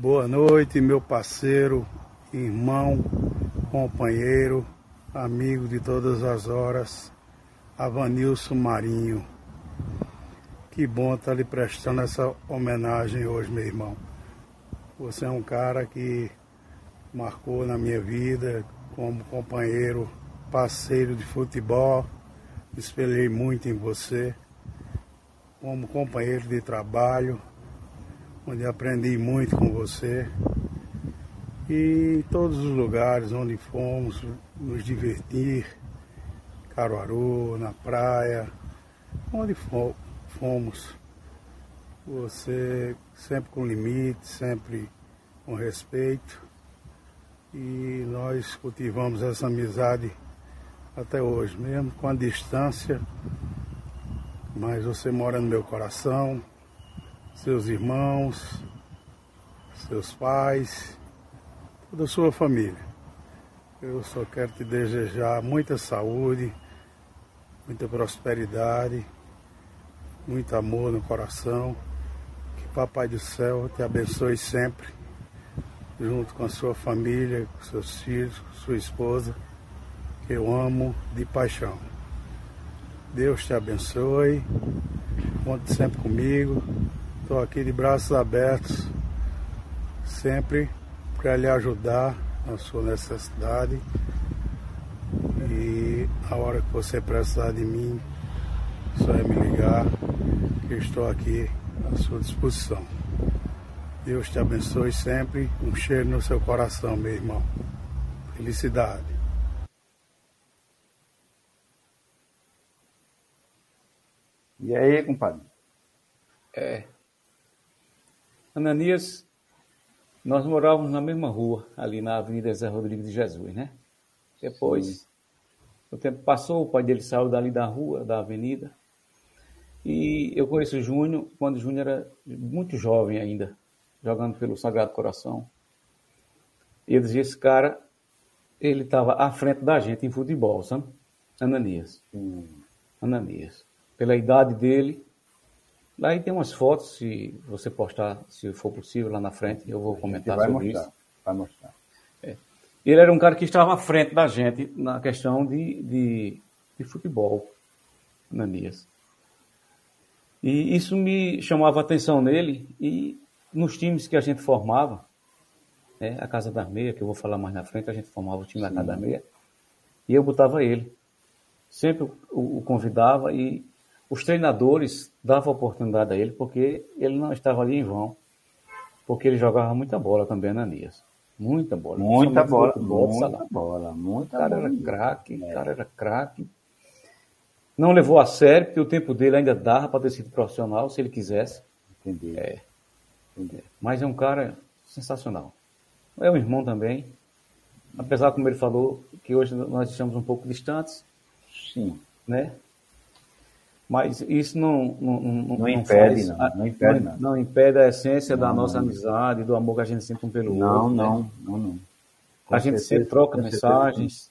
Boa noite, meu parceiro, irmão, companheiro, amigo de todas as horas, Avanilson Marinho. Que bom estar lhe prestando essa homenagem hoje, meu irmão. Você é um cara que marcou na minha vida como companheiro, parceiro de futebol. Me espelhei muito em você, como companheiro de trabalho onde aprendi muito com você. E em todos os lugares onde fomos nos divertir, Caruaru, na praia, onde fomos. Você sempre com limite, sempre com respeito. E nós cultivamos essa amizade até hoje, mesmo com a distância. Mas você mora no meu coração, seus irmãos, seus pais, toda a sua família. Eu só quero te desejar muita saúde, muita prosperidade, muito amor no coração. Que Papai do Céu te abençoe sempre, junto com a sua família, com seus filhos, com sua esposa, que eu amo de paixão. Deus te abençoe, conte sempre comigo. Estou aqui de braços abertos, sempre para lhe ajudar na sua necessidade. E a hora que você precisar de mim, só é me ligar, que eu estou aqui à sua disposição. Deus te abençoe sempre. Um cheiro no seu coração, meu irmão. Felicidade. E aí, compadre? É, Ananias, nós morávamos na mesma rua, ali na Avenida Zé Rodrigues de Jesus, né? Depois, Sim. o tempo passou, o pai dele saiu dali da rua, da avenida, e eu conheço o Júnior quando o Júnior era muito jovem ainda, jogando pelo Sagrado Coração. E eu dizia, esse cara, ele estava à frente da gente em futebol, sabe? Ananias. Hum. Ananias. Pela idade dele, Aí tem umas fotos, se você postar, se for possível, lá na frente, eu vou comentar vai sobre mostrar, isso. Vai mostrar. É. Ele era um cara que estava à frente da gente na questão de, de, de futebol, Ananias. E isso me chamava a atenção nele e nos times que a gente formava, né, a Casa da Meia, que eu vou falar mais na frente, a gente formava o time Sim. da Casa da Meia, e eu botava ele. Sempre o, o convidava e os treinadores davam oportunidade a ele porque ele não estava ali em vão. Porque ele jogava muita bola também, Ananias. Muita bola. Muita bola, muita bola, muita O cara bola. era craque, o é. cara era craque. Não levou a sério, porque o tempo dele ainda dava para ter sido profissional, se ele quisesse. Entendi. É. Entendi. Mas é um cara sensacional. É um irmão também. Apesar, como ele falou, que hoje nós estamos um pouco distantes. Sim. Né? Mas isso não não, não, não impede, faz, não, não impede, não, não, impede a essência da nossa amizade, do amor que a gente sente um pelo não, outro. Não, né? não, não, a gente sempre troca mensagens.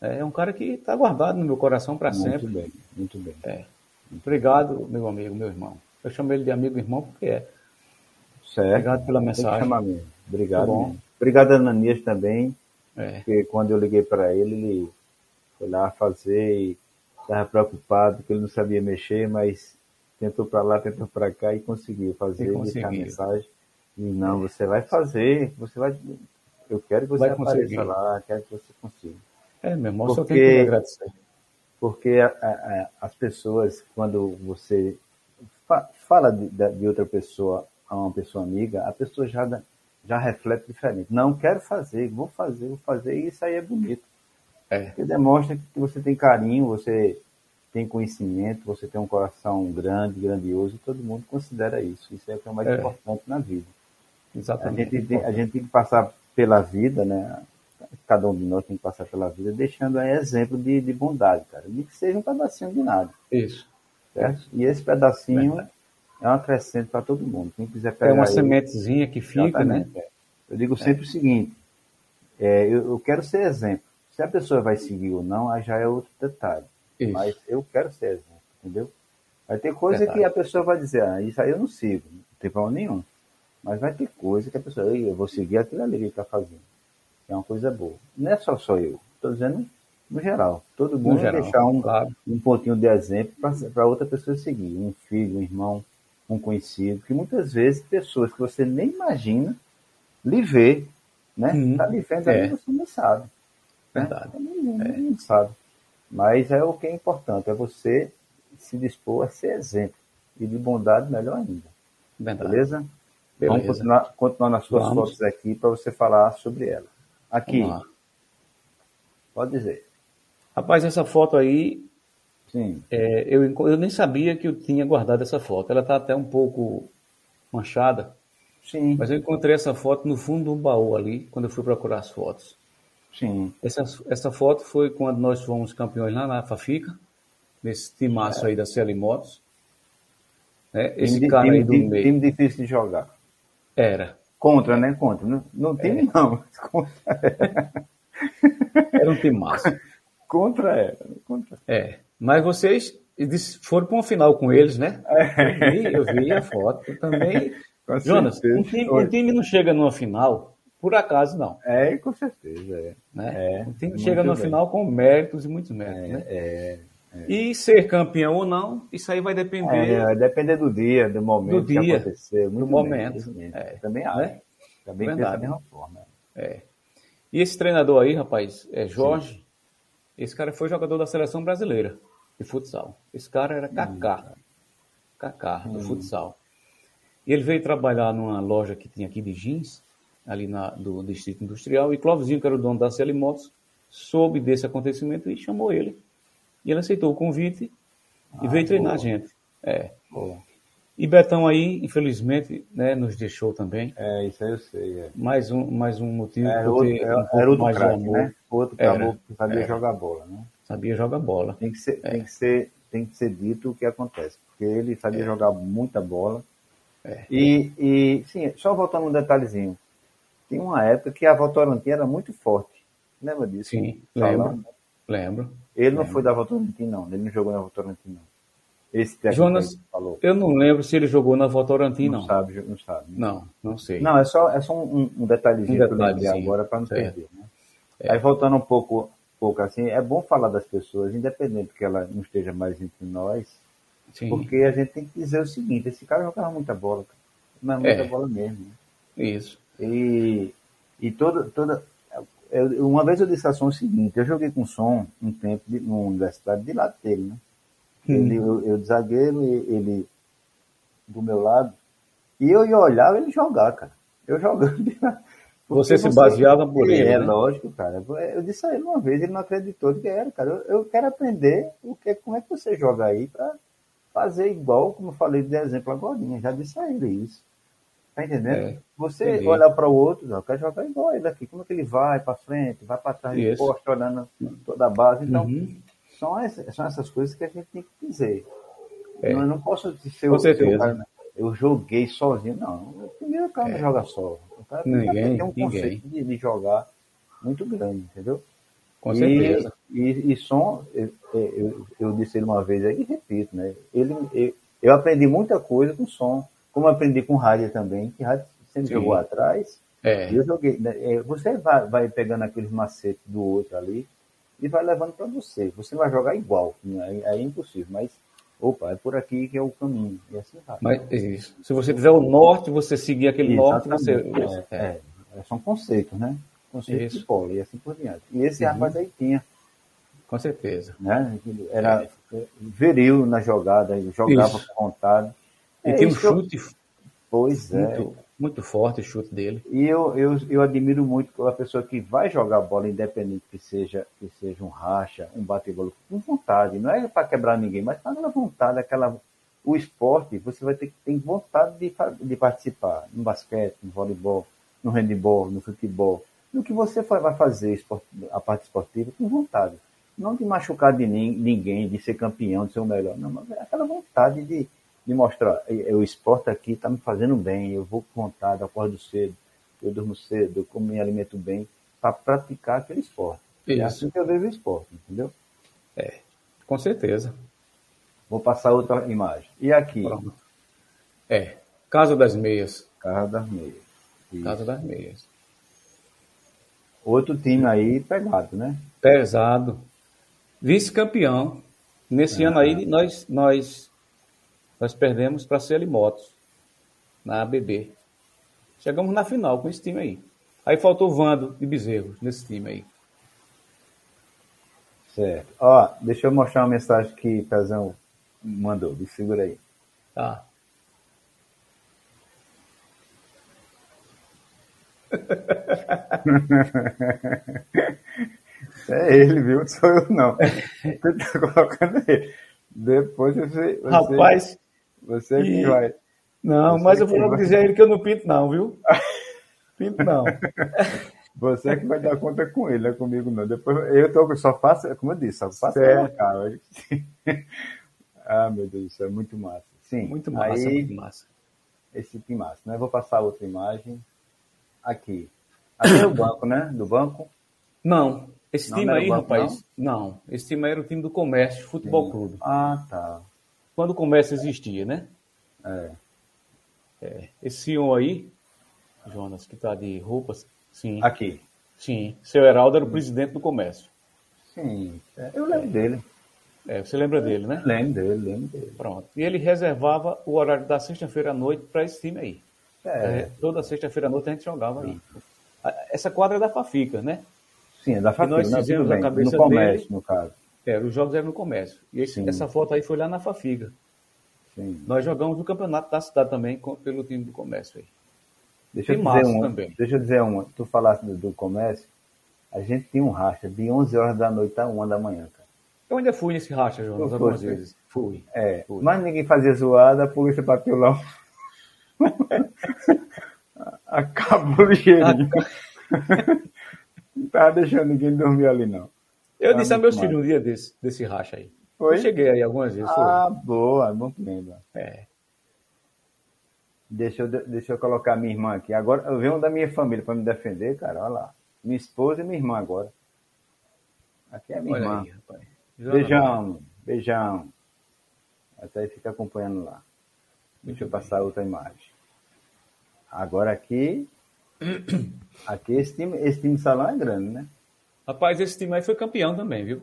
É um cara que está guardado no meu coração para sempre. Muito bem, muito bem. É. Obrigado, meu amigo, meu irmão. Eu chamo ele de amigo irmão porque é. Certo. Obrigado pela mensagem. mesmo. Obrigado. Bom. Obrigado, Ananias, também. É. Porque quando eu liguei para ele, ele foi lá fazer estava preocupado porque ele não sabia mexer, mas tentou para lá, tentou para cá e conseguiu fazer, a mensagem. E não, você vai fazer, você vai. Eu quero que você vai apareça conseguir. lá, quero que você consiga. É, meu irmão, porque, só tenho que agradecer. Porque a, a, as pessoas, quando você fa fala de, de, outra pessoa a uma pessoa amiga, a pessoa já, já reflete diferente. Não quero fazer, vou fazer, vou fazer, e isso aí é bonito. É. Porque demonstra que você tem carinho, você tem conhecimento, você tem um coração grande, grandioso, e todo mundo considera isso. Isso é o que é mais é. importante na vida. Exatamente. A gente, tem, a gente tem que passar pela vida, né? Cada um de nós tem que passar pela vida deixando aí exemplo de, de bondade, cara. Nem que seja um pedacinho de nada. Isso. Certo? E esse pedacinho é um acrescente para todo mundo. Quem quiser pegar. É uma ele, sementezinha que fica, né? Eu digo sempre o seguinte: é, eu, eu quero ser exemplo. Se a pessoa vai seguir ou não, aí já é outro detalhe. Isso. Mas eu quero ser exemplo, entendeu? Vai ter coisa que a pessoa vai dizer, ah, isso aí eu não sigo, não tem problema nenhum. Mas vai ter coisa que a pessoa, eu vou seguir aquilo ali que ele está fazendo. É uma coisa boa. Não é só só eu. Estou dizendo no geral. Todo mundo geral, deixar um, claro. um pontinho de exemplo para outra pessoa seguir. Um filho, um irmão, um conhecido. Que muitas vezes pessoas que você nem imagina lhe vê. Né? Uhum. Tá lhe vendo é. você não sabe. Né? Verdade. Né? É. não sabe. Mas é o que é importante, é você se dispor a ser exemplo. E de bondade, melhor ainda. Verdade. Beleza? Beleza? Vamos continuar, continuar nas suas Vamos. fotos aqui para você falar sobre ela. Aqui. Pode dizer. Rapaz, essa foto aí. Sim. É, eu, eu nem sabia que eu tinha guardado essa foto. Ela está até um pouco manchada. Sim. Mas eu encontrei essa foto no fundo de um baú ali, quando eu fui procurar as fotos. Sim. Essa, essa foto foi quando nós fomos campeões lá na Fafica, nesse timaço é. aí da Celi Motos. Né? Esse time, cara time, aí do time, meio. Time difícil de jogar. Era. Contra, né? Contra. Não, não time, é. não. Era um time massa. Contra era. Contra. É. Mas vocês foram para uma final com eles, né? É. Eu, vi, eu vi a foto. Também. Jonas, um time, um time, não chega numa final por acaso, não. É, com certeza. É. Né? É, time chega numa bem. final com méritos e muitos méritos, é, né? É. É. E ser campeão ou não, isso aí vai depender. É, vai depender do dia, do momento do dia, que acontecer. do momento. É. Também acho. Né? Também pensa da mesma forma. É. E esse treinador aí, rapaz, é Jorge. Sim. Esse cara foi jogador da seleção brasileira de futsal. Esse cara era Kaká. Kaká, do hum. futsal. E ele veio trabalhar numa loja que tinha aqui de jeans, ali na, do Distrito Industrial, e Clóvisinho, que era o dono da CL Motos, soube desse acontecimento e chamou ele e ele aceitou o convite ah, e veio treinar boa. a gente. É. Boa. E Betão aí, infelizmente, né, nos deixou também. É, isso aí eu sei. É. Mais, um, mais um motivo é, era outro, era, um era outro mais crack. Né? Outro caboclo que sabia jogar bola, né? Sabia jogar bola. Tem que ser, é. tem que ser, tem que ser dito o que acontece, porque ele sabia é. jogar muita bola. É. E, e, sim, só voltando um detalhezinho. Tem uma época que a Votorantim era muito forte. Lembra disso? Sim, lembro. Lembro. Ele não foi da Votorantim, não. Ele não jogou na Votorantim, não. Esse Jonas, falou. eu não lembro se ele jogou na Votorantim, não. Não sabe, não sabe. Não, não sei. Não, é só, é só um, um detalhezinho um detalhe, eu agora para não certo. perder. Né? É. Aí voltando um pouco, pouco assim, é bom falar das pessoas, independente que ela não esteja mais entre nós, Sim. porque a gente tem que dizer o seguinte, esse cara jogava muita bola, não é muita é. bola mesmo. Né? Isso. E, e toda, toda, eu, uma vez eu disse a Som o seguinte, eu joguei com Som um tempo de, numa universidade de lado dele, né? Ele, eu, eu de zagueiro, ele do meu lado, e eu ia olhar ele jogar, cara. Eu jogando. Você se baseava por ele. É, né? lógico, cara. Eu disse a ele uma vez, ele não acreditou que era, cara. Eu, eu quero aprender o que, como é que você joga aí para fazer igual, como eu falei de exemplo agora. Já disse a ele isso. Tá entendendo? É, você entendi. olhar para o outro, não, quer jogar igual ele aqui. Como é que ele vai para frente, vai para trás, de poste, olhando toda a base. Então, uhum. são, essas, são essas coisas que a gente tem que dizer. É. Não, eu não posso ser o cara, eu joguei sozinho. Não, o primeiro cara é. não joga só. O cara ninguém, tem um conceito de, de, jogar muito grande, entendeu? Com e, certeza. E, e som, eu, eu, eu, disse ele uma vez aí e repito, né? Ele, eu, eu aprendi muita coisa com som como aprendi com rádio também, que rádio sempre jogou atrás. É. Eu joguei. Né, é, você vai, vai pegando aqueles macetes do outro ali e vai levando para você. Você vai jogar igual, né? é impossível, mas opa, é por aqui que é o caminho. E assim vai. Mas isso. Se você tiver o norte, você seguir aquele Exatamente. norte, você. É, é. é, são conceitos, né? Conceitos isso. de polo e assim por diante. E esse uhum. rapaz aí tinha. Com certeza. Né? Era é. veril na jogada, jogava isso. com vontade. Ele é, tem um chute eu... pois muito, é. muito forte o chute dele. E eu, eu, eu admiro muito a pessoa que vai jogar bola, independente que seja, que seja um racha, um bate-bola, com vontade. Não é para quebrar ninguém, mas para dar vontade, aquela. O esporte, você vai ter que ter vontade de, de participar no basquete, no voleibol, no handebol, no futebol. No que você vai fazer a parte esportiva com vontade. Não de machucar de ninguém, de ser campeão, de ser o melhor. Não, mas é aquela vontade de, de mostrar, o esporte aqui está me fazendo bem, eu vou com vontade, acordo cedo, eu durmo cedo, eu como me alimento bem, para praticar aquele esporte. É Isso. É assim que eu vejo o esporte, entendeu? É, com certeza. Vou passar outra imagem. E aqui? Pronto. É, Casa das Meias. Casa das Meias. Isso. Casa das Meias. Outro time aí pegado, né? Pesado. Vice-campeão. Nesse ano aí nós, nós, nós perdemos para a Motos, na ABB. Chegamos na final com esse time aí. Aí faltou o Vando e Bezerro nesse time aí. Certo. Ó, deixa eu mostrar uma mensagem que o Pezão mandou. Me segura aí. Tá. é ele, viu? Não sou eu, não. Você tá colocando ele. Depois você. você Rapaz. Você que vai. Não, você mas eu vou logo dizer a ele que eu não pinto, não, viu? Pinto não. Você que vai dar conta com ele, não é comigo não. Depois eu tô, só faço, como eu disse, só faço a cara. ah, meu Deus céu, é muito massa. Sim, muito massa, aí, muito massa. Esse time massa, né? Vou passar outra imagem aqui. Aqui é o banco, né? Do banco? Não, esse não time aí, banco, rapaz, não? não? Esse time aí era o time do Comércio Futebol Sim. Clube. Ah, tá. Quando o Comércio existia, né? É. é. Esse senhor aí, Jonas, que tá de roupas, sim. Aqui. Sim. Seu Heraldo era o presidente do Comércio. Sim, é, eu lembro dele. É, você lembra dele, né? Lembro dele, lembro dele. Pronto. E ele reservava o horário da sexta-feira à noite para esse time aí. É. é toda sexta-feira à noite a gente jogava aí. Essa quadra é da Fafica, né? Sim, é da Fafica. nós fizemos a cabeça no comércio, dele, no caso. É, os jogos eram no comércio. E esse, essa foto aí foi lá na Fafiga. Sim. Nós jogamos o campeonato da cidade também com, pelo time do comércio aí. Deixa eu, dizer uma, também. deixa eu dizer uma. Tu falaste do, do, comércio. A gente tinha um racha de 11 horas da noite a 1 da manhã, cara. Eu ainda fui nesse racha, Jonas, algumas vezes. Fui. É, fui. mas ninguém fazia zoada, a polícia bateu lá. Acabou ligeirinho. não tava deixando ninguém dormir ali, não. Eu disse a meus filhos um dia desse, desse racha aí. Foi? Eu cheguei aí algumas vezes. Ah, foi. boa, bom que lembra. É. Deixa eu, deixa eu colocar minha irmã aqui. Agora, eu venho da minha família para me defender, cara. Olha lá. Minha esposa e minha irmã agora. Aqui é a minha Olha irmã. Aí, rapaz. Beijão, beijão. Até aí fica acompanhando lá. Deixa eu passar outra imagem. Agora aqui. Aqui esse time, esse time de salão é grande, né? Rapaz, esse time aí foi campeão também, viu?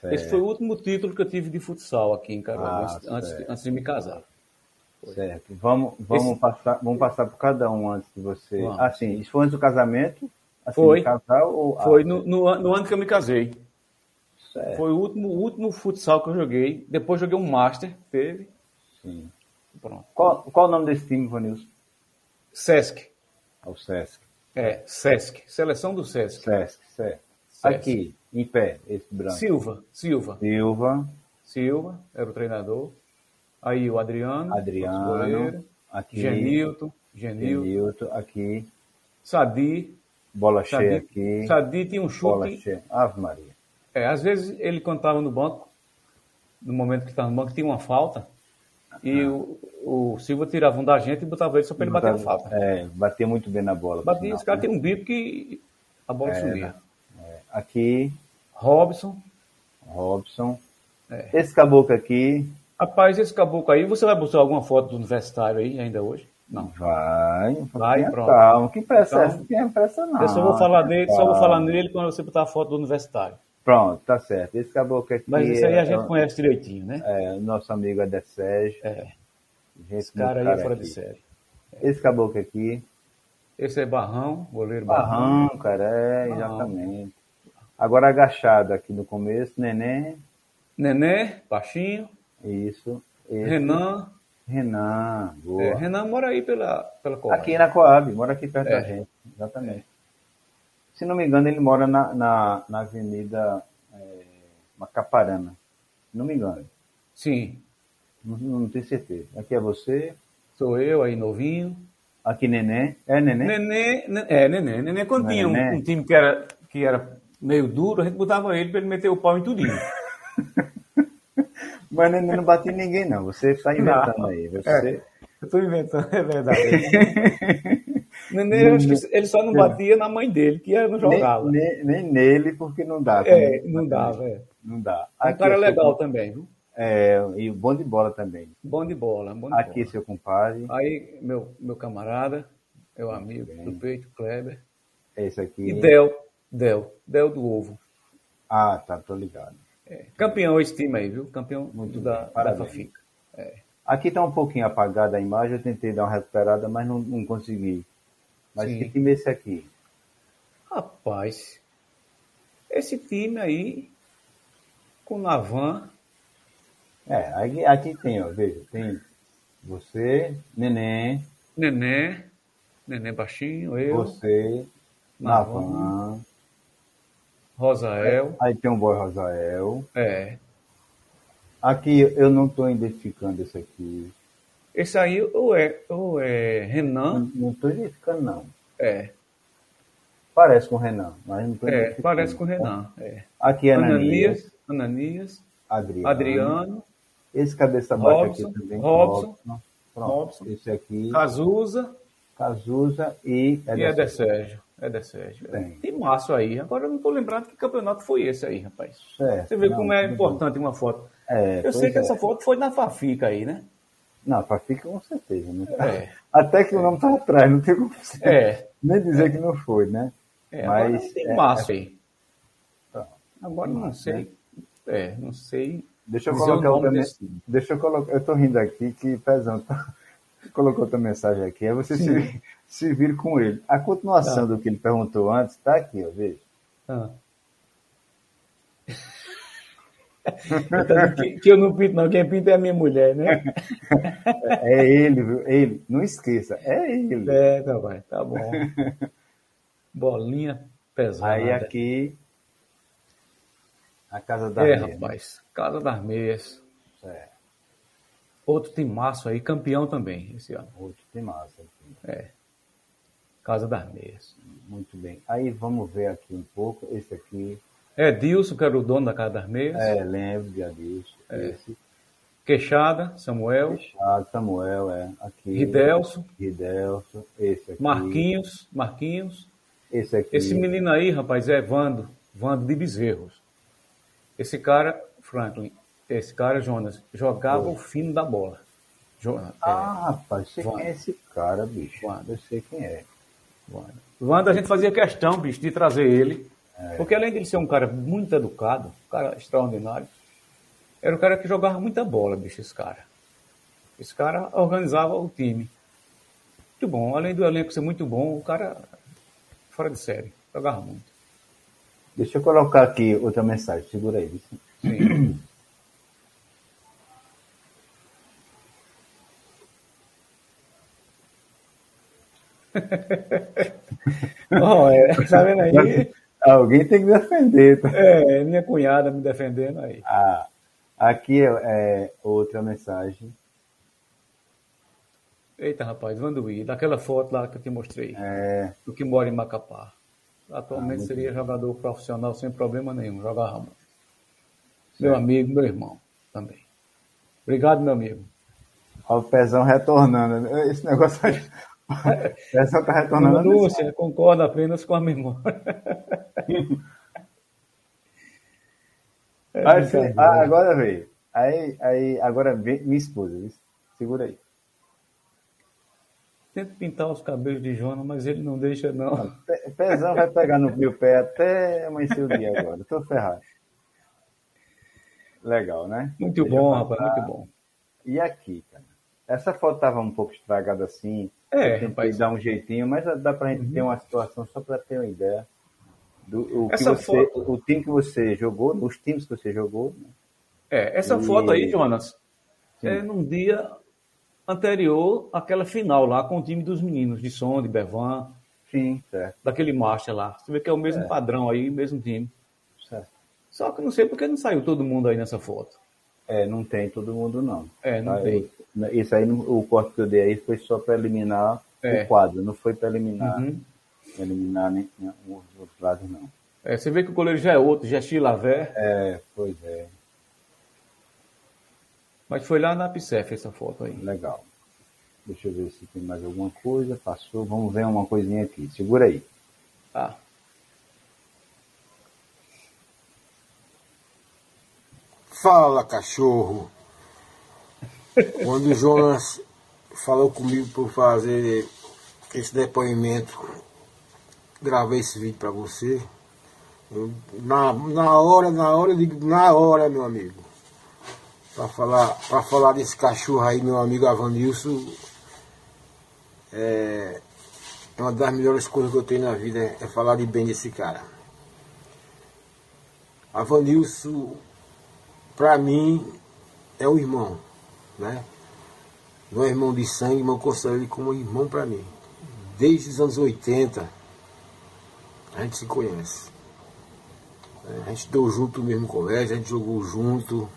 Certo. Esse foi o último título que eu tive de futsal aqui em Caruaru, ah, antes, antes, de me casar. Certo. Vamos, vamos, esse... passar, vamos passar por cada um antes de você. Vamos. Assim, isso foi antes do casamento? Assim, foi. Casar, ou... Foi ah, no, no, no, ano que eu me casei. Certo. Foi o último, último futsal que eu joguei. Depois joguei um Master, teve. Sim. Pronto. Qual, qual o nome desse time, Vanilson? Sesc. É o Sesc. É, Sesc. Seleção do Sesc. Sesc, certo. Aqui, em pé, esse branco. Silva, Silva. Silva. Silva, era o treinador. Aí o Adriano. Adriano. Goleiro. Aqui. Genilton. Genilton. Genilton, aqui. Sadi. Bola Sadi, cheia aqui. Sadi tinha um chute. Bola cheia. Ave Maria. É, às vezes ele, quando estava no banco, no momento que estava no banco, tinha uma falta. E ah. o, o Silva tirava um da gente e botava ele só para ele bater a falta. É, batia muito bem na bola. Batia, esse cara né? tem um bico que a bola é, subia. É. Aqui. Robson. Robson. É. Esse caboclo aqui. Rapaz, esse caboclo aí, você vai buscar alguma foto do universitário aí ainda hoje? Não. Vai. Vai, pronto. Calma, que pressa então, é essa? pressa não. Eu só vou falar nele, só vou falar nele quando você botar a foto do universitário. Pronto, tá certo. Esse caboclo aqui. Mas isso aí a é gente conhece direitinho, né? É, nosso amigo é Sérgio. É. Esse cara aí é fora aqui. de série. É. Esse caboclo aqui. Esse é Barrão, goleiro Barrão. Barrão, cara, é, Barrão. exatamente. Agora agachado aqui no começo, Neném. Neném, baixinho. Isso. Esse. Renan. Renan, boa. É, Renan mora aí pela, pela Coab. Aqui na Coab, mora aqui perto é. da gente. Exatamente. Se não me engano, ele mora na, na, na Avenida é, Macaparana. Se não me engano. Sim. Não, não tenho certeza. Aqui é você. Sou eu, aí novinho. Aqui Neném. É Neném? Neném, é Neném. Neném quando tinha um, um, time que era, que era meio duro, a gente botava ele para ele meter o pau em tudinho. Mas Neném não batia em ninguém, não. Você está inventando não. aí. Você... É, eu estou inventando, é verdade. Nenê, acho que ele só não batia na mãe dele, que não jogava. Nem, nem, nem nele, porque não dá. É, não dava, é. Não dá. Um Aqui cara é legal também, viu? É, e bom de bola também. Bom de bola, bom de Aqui, bola. seu compadre. Aí, meu, meu camarada. meu amigo do peito, Kleber. Esse aqui. E Del, Del, Del do ovo. Ah, tá, tô ligado. É, campeão esse time aí, viu? Campeão muito da, da Fafica. É. Aqui tá um pouquinho apagada a imagem, eu tentei dar uma recuperada, mas não, não consegui. Mas Sim. que time é esse aqui? Rapaz, esse time aí, com Navan. É, aqui, aqui tem, ó, veja, tem você, Neném. Neném, Neném baixinho, eu. Você, Navan. Navan Rosael. Aí tem um boy Rosael. É. Aqui eu não estou identificando esse aqui. Esse aí ou é, ou é Renan? Não estou identificando, não. É. Parece com o Renan, mas não estou É, parece com o Renan. É. Aqui é Ananias. Ananias. Adriano. Adriano. Esse cabeça baixa aqui também. Robson. Robson. Pronto. Robson. Esse aqui. Cazuza. Cazuza e Eder, e Eder Sérgio. Eder Sérgio. Tem. Tem Márcio aí. Agora eu não estou lembrando que campeonato foi esse aí, rapaz. É, Você vê não, como é importante uma foto. É, eu sei que é. essa foto foi na Fafica aí, né? Não, Fafica com certeza, né? É. Até que o nome tá atrás, não tem como é. nem dizer que não foi, né? É, Mas tem Márcio aí. Tá. Agora não sei. É, não sei. Deixa eu colocar outra mensagem. Deixa eu colocar. Eu tô rindo aqui que Pezão tá... colocou outra mensagem aqui. É você se, se vir com ele. A continuação tá. do que ele perguntou antes está aqui, ó, veja. Ah. que, que, eu não pinto, não. Quem pinta é a minha mulher, né? É ele, viu? Ele. Não esqueça, é ele. É, tá, vai, tá bom. Bolinha pesada. Aí aqui. A Casa das É, Meias. rapaz. Casa das Meias. É. Outro timaço aí, campeão também esse ano. Outro timaço aqui. É. Casa das Meias. Muito bem. Aí vamos ver aqui um pouco. Esse aqui. É Dilson, que era o dono da Casa das Meias. É, lembro de Adilson. É. Esse. Queixada, Samuel. Queixada, Samuel, é. Aqui. Ridelso. Ridelso. Esse aqui. Marquinhos. Marquinhos. Esse aqui. Esse menino aí, rapaz, é Vando. Vando de Bezerros. Esse cara, Franklin, esse cara, Jonas, jogava o fino da bola. Jonas, ah, é, rapaz, sei quem é esse cara, bicho. Wanda. Eu sei quem é. Wanda. Wanda, a gente fazia questão, bicho, de trazer ele. É. Porque além de ele ser um cara muito educado, um cara extraordinário, era um cara que jogava muita bola, bicho, esse cara. Esse cara organizava o time. Muito bom. Além do elenco ser muito bom, o cara fora de série. Jogava muito. Deixa eu colocar aqui outra mensagem. Segura aí. Sim. oh, é, tá vendo aí? Alguém tem que defender. Tá? É, minha cunhada me defendendo aí. Ah, aqui é, é outra mensagem. Eita, rapaz, Vanduí, daquela foto lá que eu te mostrei. É. Do que mora em Macapá. Atualmente ah, seria bem. jogador profissional sem problema nenhum, jogava muito. Meu amigo, meu irmão também. Obrigado, meu amigo. Olha o pezão retornando. Esse negócio aí. O pezão tá retornando. Lúcia, concorda apenas com a memória. é ah, agora veio. Aí, aí, agora vem minha esposa. Segura aí. Tento pintar os cabelos de Jonas, mas ele não deixa, não. Pezão vai pegar no meu pé até amanhecer o dia agora. Tô ferrado. Legal, né? Muito Deixa bom, rapaz, muito bom. E aqui, cara? Essa foto tava um pouco estragada assim. É, rapaz. dar um jeitinho, mas dá pra gente uhum. ter uma situação só para ter uma ideia. Do, o, que você, foto... o time que você jogou, os times que você jogou. Né? É, essa e... foto aí, Jonas, Sim. é num dia anterior àquela final lá com o time dos meninos, de som, de Bevan. Sim, certo. Daquele marcha lá. Você vê que é o mesmo é. padrão aí, mesmo time. Certo. Só que não sei porque não saiu todo mundo aí nessa foto. É, não tem todo mundo não. É, não tá? tem. Isso aí, o corte que eu dei aí foi só para eliminar é. o quadro, não foi para eliminar, uhum. eliminar nem, nem os outros lados não. É, você vê que o goleiro já é outro, já é Chilavé. É, pois é. Mas foi lá na PSEF essa foto aí. Legal. Deixa eu ver se tem mais alguma coisa. Passou. Vamos ver uma coisinha aqui. Segura aí. Tá. Fala, cachorro. Quando o Jonas falou comigo por fazer esse depoimento, gravei esse vídeo para você. Na, na hora, na hora, eu digo, na hora, meu amigo. Para falar, pra falar desse cachorro aí, meu amigo Avanilson, é, uma das melhores coisas que eu tenho na vida é, é falar de bem desse cara. Avanilson, para mim, é um irmão, né? Não é irmão de sangue, mas eu considero ele como irmão para mim. Desde os anos 80, a gente se conhece. A gente deu junto no mesmo colégio, a gente jogou junto,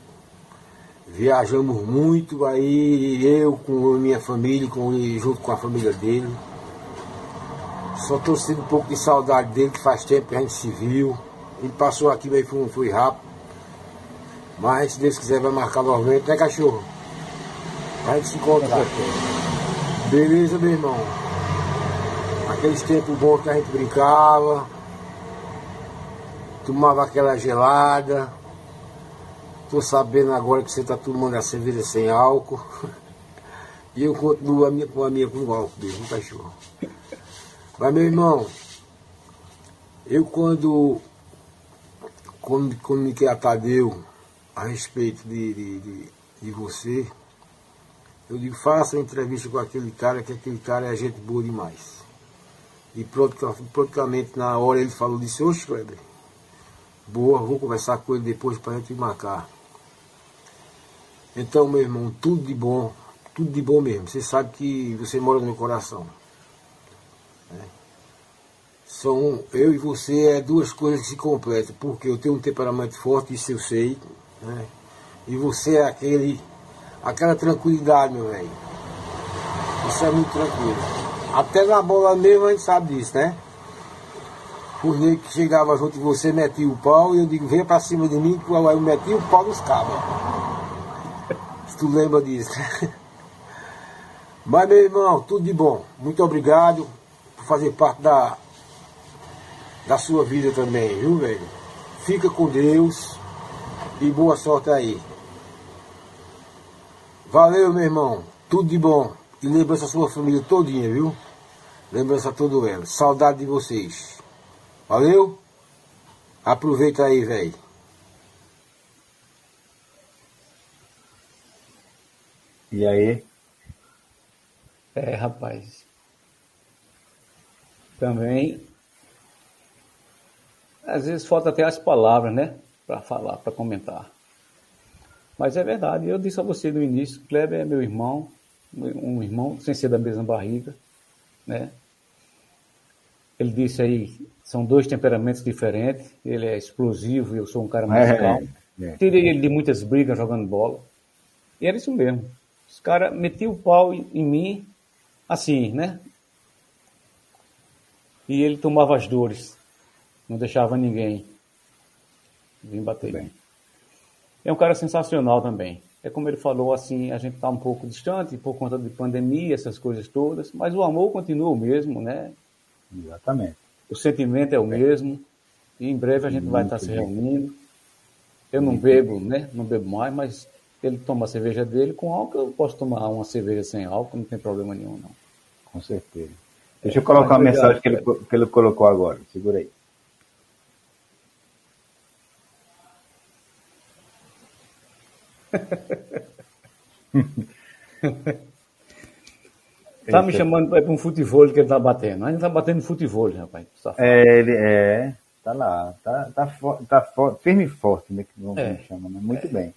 viajamos muito, aí eu com minha família, com junto com a família dele. Só estou sentindo um pouco de saudade dele, que faz tempo que a gente se viu. Ele passou aqui, mas foi rápido. Mas se Deus quiser vai marcar novamente, né cachorro? A gente se encontrar. Beleza, meu irmão? Aqueles tempos bons que a gente brincava, tomava aquela gelada. Tô sabendo agora que você tá tomando a cerveja sem álcool. E eu continuo a minha, com a minha com álcool mesmo, cachorro. Mas meu irmão, eu quando comuniquei a Tadeu a respeito de, de, de, de você, eu digo, faça uma entrevista com aquele cara, que aquele cara é gente boa demais. E praticamente na hora ele falou, disse, ô Kleber, boa, vou conversar com ele depois para a gente marcar. Então, meu irmão, tudo de bom, tudo de bom mesmo. Você sabe que você mora no meu coração. Né? São, eu e você é duas coisas que se completam, porque eu tenho um temperamento forte, isso eu sei, né? e você é aquele aquela tranquilidade, meu velho. Isso é muito tranquilo. Até na bola mesmo a gente sabe disso, né? Por nego que chegava junto de você, metia o pau, e eu digo, venha pra cima de mim, que eu metia o pau nos cabos. Se tu lembra disso. Mas, meu irmão, tudo de bom. Muito obrigado por fazer parte da, da sua vida também, viu, velho? Fica com Deus e boa sorte aí. Valeu, meu irmão. Tudo de bom. E lembrança a sua família todinha, viu? Lembrança a todo ela. Saudade de vocês. Valeu? Aproveita aí, velho. E aí? É, rapaz. Também. Às vezes falta até as palavras, né? Para falar, para comentar. Mas é verdade, eu disse a você no início, Kleber é meu irmão, um irmão sem ser da mesma barriga, né? Ele disse aí, são dois temperamentos diferentes, ele é explosivo e eu sou um cara mais é, calmo. É, Tirei ele de muitas brigas jogando bola. E era isso mesmo. Os caras metiam o pau em mim, assim, né? E ele tomava as dores. Não deixava ninguém vir bater. Bem. É um cara sensacional também. É como ele falou, assim, a gente está um pouco distante por conta de pandemia, essas coisas todas, mas o amor continua o mesmo, né? Exatamente. O sentimento é o mesmo, e em breve a gente Muito vai estar se reunindo. Eu não bebo, né? Não bebo mais, mas ele toma a cerveja dele com álcool, eu posso tomar uma cerveja sem álcool, não tem problema nenhum, não. Com certeza. Deixa eu colocar uma mensagem que ele, que ele colocou agora. Segura aí. tá me chamando para um futebol que ele tá batendo. A gente tá batendo futebol, rapaz. É, ele é. Tá lá. Tá, tá, tá firme e forte, né? Que é. chama, né? Muito é. bem.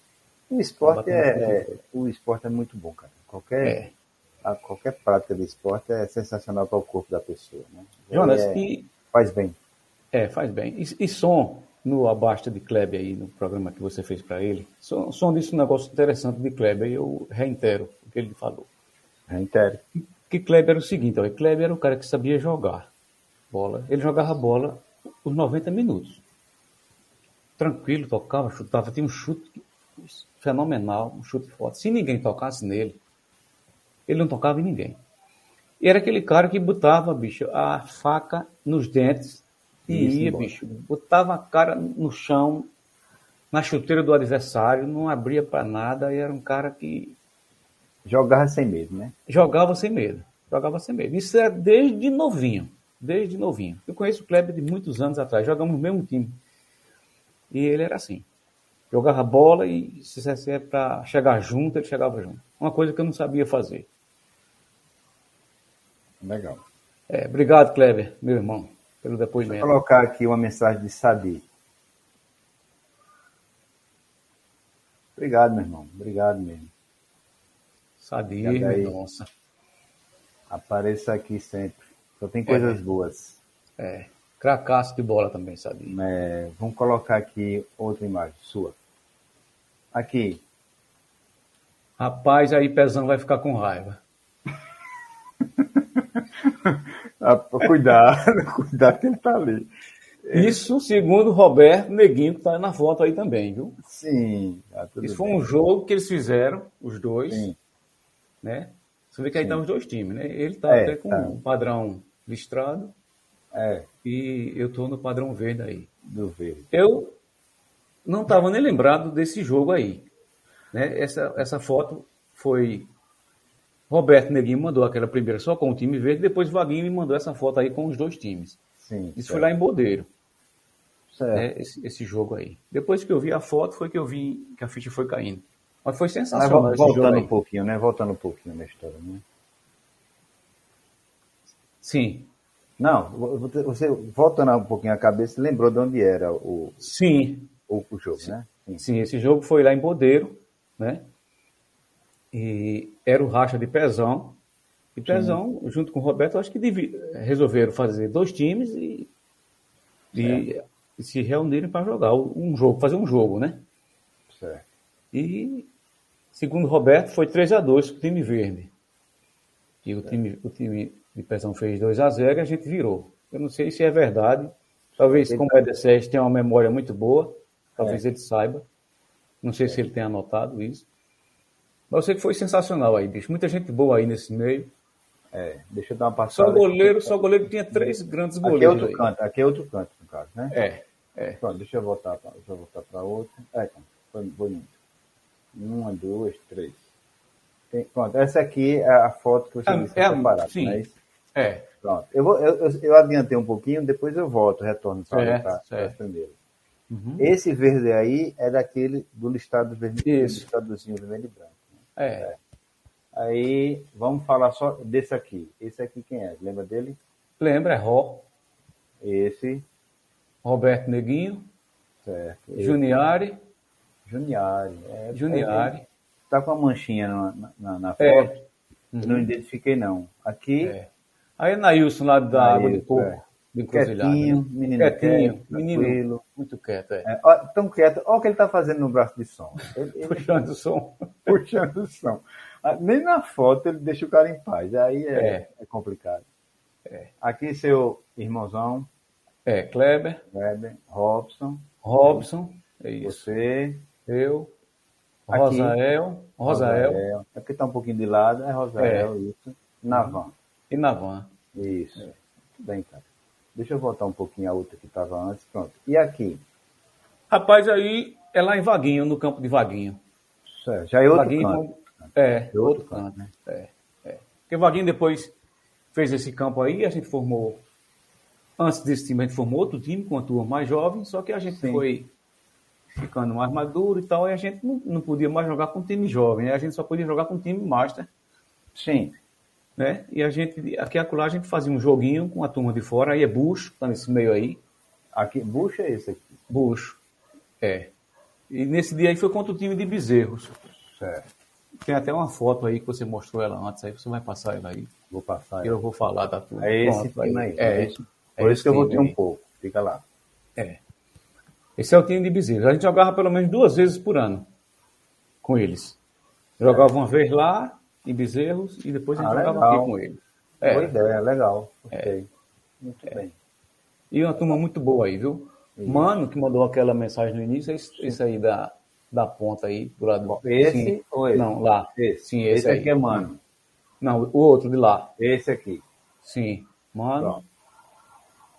O esporte tá é, é, o esporte é muito bom, cara. Qualquer, é. a, qualquer prática de esporte é sensacional para o corpo da pessoa, né? Jonas, é, e, faz bem. É, faz bem. E, e som, no Abasta de Kleber aí, no programa que você fez para ele, só, só disse um negócio interessante de Kleber e eu reitero o que ele falou. Reitero. Que, que Kleber era o seguinte, ó, Kleber era o cara que sabia jogar bola. Ele jogava bola por 90 minutos. Tranquilo, tocava, chutava, tinha um chute fenomenal, um chute forte. Se ninguém tocasse nele, ele não tocava em ninguém. E era aquele cara que botava, bicho, a faca nos dentes e Isso, ia, embora. bicho, botava a cara no chão, na chuteira do adversário, não abria para nada, e era um cara que. Jogava sem medo, né? Jogava sem medo. Jogava sem medo. Isso é desde novinho. Desde novinho. Eu conheço o Kleber de muitos anos atrás. Jogamos no mesmo time. E ele era assim. Jogava bola e se é para chegar junto, ele chegava junto. Uma coisa que eu não sabia fazer. Legal. É, obrigado, Kleber, meu irmão, pelo depoimento. Vou colocar aqui uma mensagem de Sadi. Obrigado, meu irmão. Obrigado mesmo. Sadi, nossa. Apareça aqui sempre. Só tem coisas é. boas. É. Cracaço de bola também, Sadi. É, vamos colocar aqui outra imagem sua. Aqui. Rapaz, aí Pezão vai ficar com raiva. Ah, cuidado, cuidado que ele tá ali. Isso segundo Roberto Neguinho, que está na foto aí também, viu? Sim. Tá Isso foi um jogo que eles fizeram, os dois. Sim. Né? Você vê que aí estão tá os dois times, né? Ele está é, até com tá. um padrão listrado. É. E eu estou no padrão verde aí. Do verde. Eu não estava nem lembrado desse jogo aí. Né? Essa, essa foto foi. Roberto Neguinho mandou aquela primeira só com o time verde, depois Vaguinho me mandou essa foto aí com os dois times. Sim, Isso certo. foi lá em Bodeiro. Né? Esse, esse, jogo aí. Depois que eu vi a foto, foi que eu vi que a ficha foi caindo. Mas foi sensacional. Mas voltando um pouquinho, né? Voltando um pouquinho na história, né? Sim. Não, você voltando um pouquinho a cabeça, lembrou de onde era o. Sim o, o jogo, sim. né? Sim. sim. esse jogo foi lá em Bodeiro, né? E era o racha de Pezão. E Pezão, sim. junto com o Roberto, acho que resolveram fazer dois times e, e, e se reunirem para jogar um jogo, fazer um jogo, né? Certo. E, segundo o Roberto, foi 3 a 2 com o time verde. E o time, o time de Pezão fez 2 a 0 e a gente virou. Eu não sei se é verdade. Talvez, como o ED7 tem uma memória muito boa, Talvez é. ele saiba. Não sei é. se ele tem anotado isso. Mas eu sei que foi sensacional aí, bicho. Muita gente boa aí nesse meio. É, deixa eu dar uma passada. Só goleiro, aqui. só goleiro tinha três grandes goleiros. Aqui é outro aí. canto, aqui é outro canto, no caso, né? É. é. Pronto, deixa eu voltar para eu voltar para outro. É, foi bonito. Uma, duas, três. Tem, pronto, essa aqui é a foto que você é, disse é, separada, sim. não é isso? É. Pronto. Eu, vou, eu, eu, adiantei um pouquinho, depois eu volto, retorno para a primeira. Uhum. Esse verde aí é daquele do listado vermelho, listadozinho vermelho e branco. Né? É. é. Aí, vamos falar só desse aqui. Esse aqui quem é? Lembra dele? Lembra, é Ró. Esse. Roberto Neguinho. Certo. Juniari. Juniari. É, Juniari. É, tá com a manchinha na, na, na é. foto. É. Uhum. Não identifiquei, não. Aqui. É. Aí, Nailson, lá da Água de Coco. É. Quietinho, menino quietinho, quieto, menino muito quieto, é. é ó, tão quieto, olha o que ele está fazendo no braço de som. Ele, ele, puxando o som. Puxando o som. Ah, nem na foto ele deixa o cara em paz, aí é, é. é complicado. É. Aqui seu irmãozão. É, Kleber. Kleber, Robson. Robson, é isso. Você. Eu. Rosael. Rosael. Rosael. É porque está um pouquinho de lado, é Rosael, é. isso. Navan. E Navan. Isso. É. Bem, cara. Deixa eu voltar um pouquinho a outra que estava antes. Pronto. E aqui? Rapaz, aí é lá em Vaguinho, no campo de Vaguinho. Certo. Já é outro Vaguinho, canto. É, é outro, canto. canto. né? É, é. Porque Vaguinho depois fez esse campo aí, a gente formou. Antes desse time, a gente formou outro time com uma turma mais jovem, só que a gente Sim. foi ficando mais maduro e tal, e a gente não, não podia mais jogar com time jovem, né? a gente só podia jogar com time master. Sim né? E a gente, aqui acolá, a gente fazia um joguinho com a turma de fora, aí é bucho, tá nesse meio aí. Aqui, bucho é esse aqui? Bucho, é. E nesse dia aí foi contra o time de Bezerros. Certo. Tem até uma foto aí que você mostrou ela antes, aí você vai passar ela aí. Vou passar. Eu vou falar da turma. É esse Pronto, time aí. É, é, isso. Por é isso que eu vou ter um pouco. Fica lá. É. Esse é o time de Bezerros. A gente jogava pelo menos duas vezes por ano com eles. Jogava uma vez lá em Bezerros e depois a gente ah, jogava legal. aqui com ele. É. Boa ideia, legal. Gostei. É. Muito é. bem. E uma turma muito boa aí, viu? Isso. Mano, que mandou aquela mensagem no início, esse, esse aí da, da ponta aí, do lado Esse Sim. ou esse? Não, lá. Esse. Sim, esse, esse aqui é mano. Não, o outro de lá. Esse aqui. Sim. Mano. Pronto.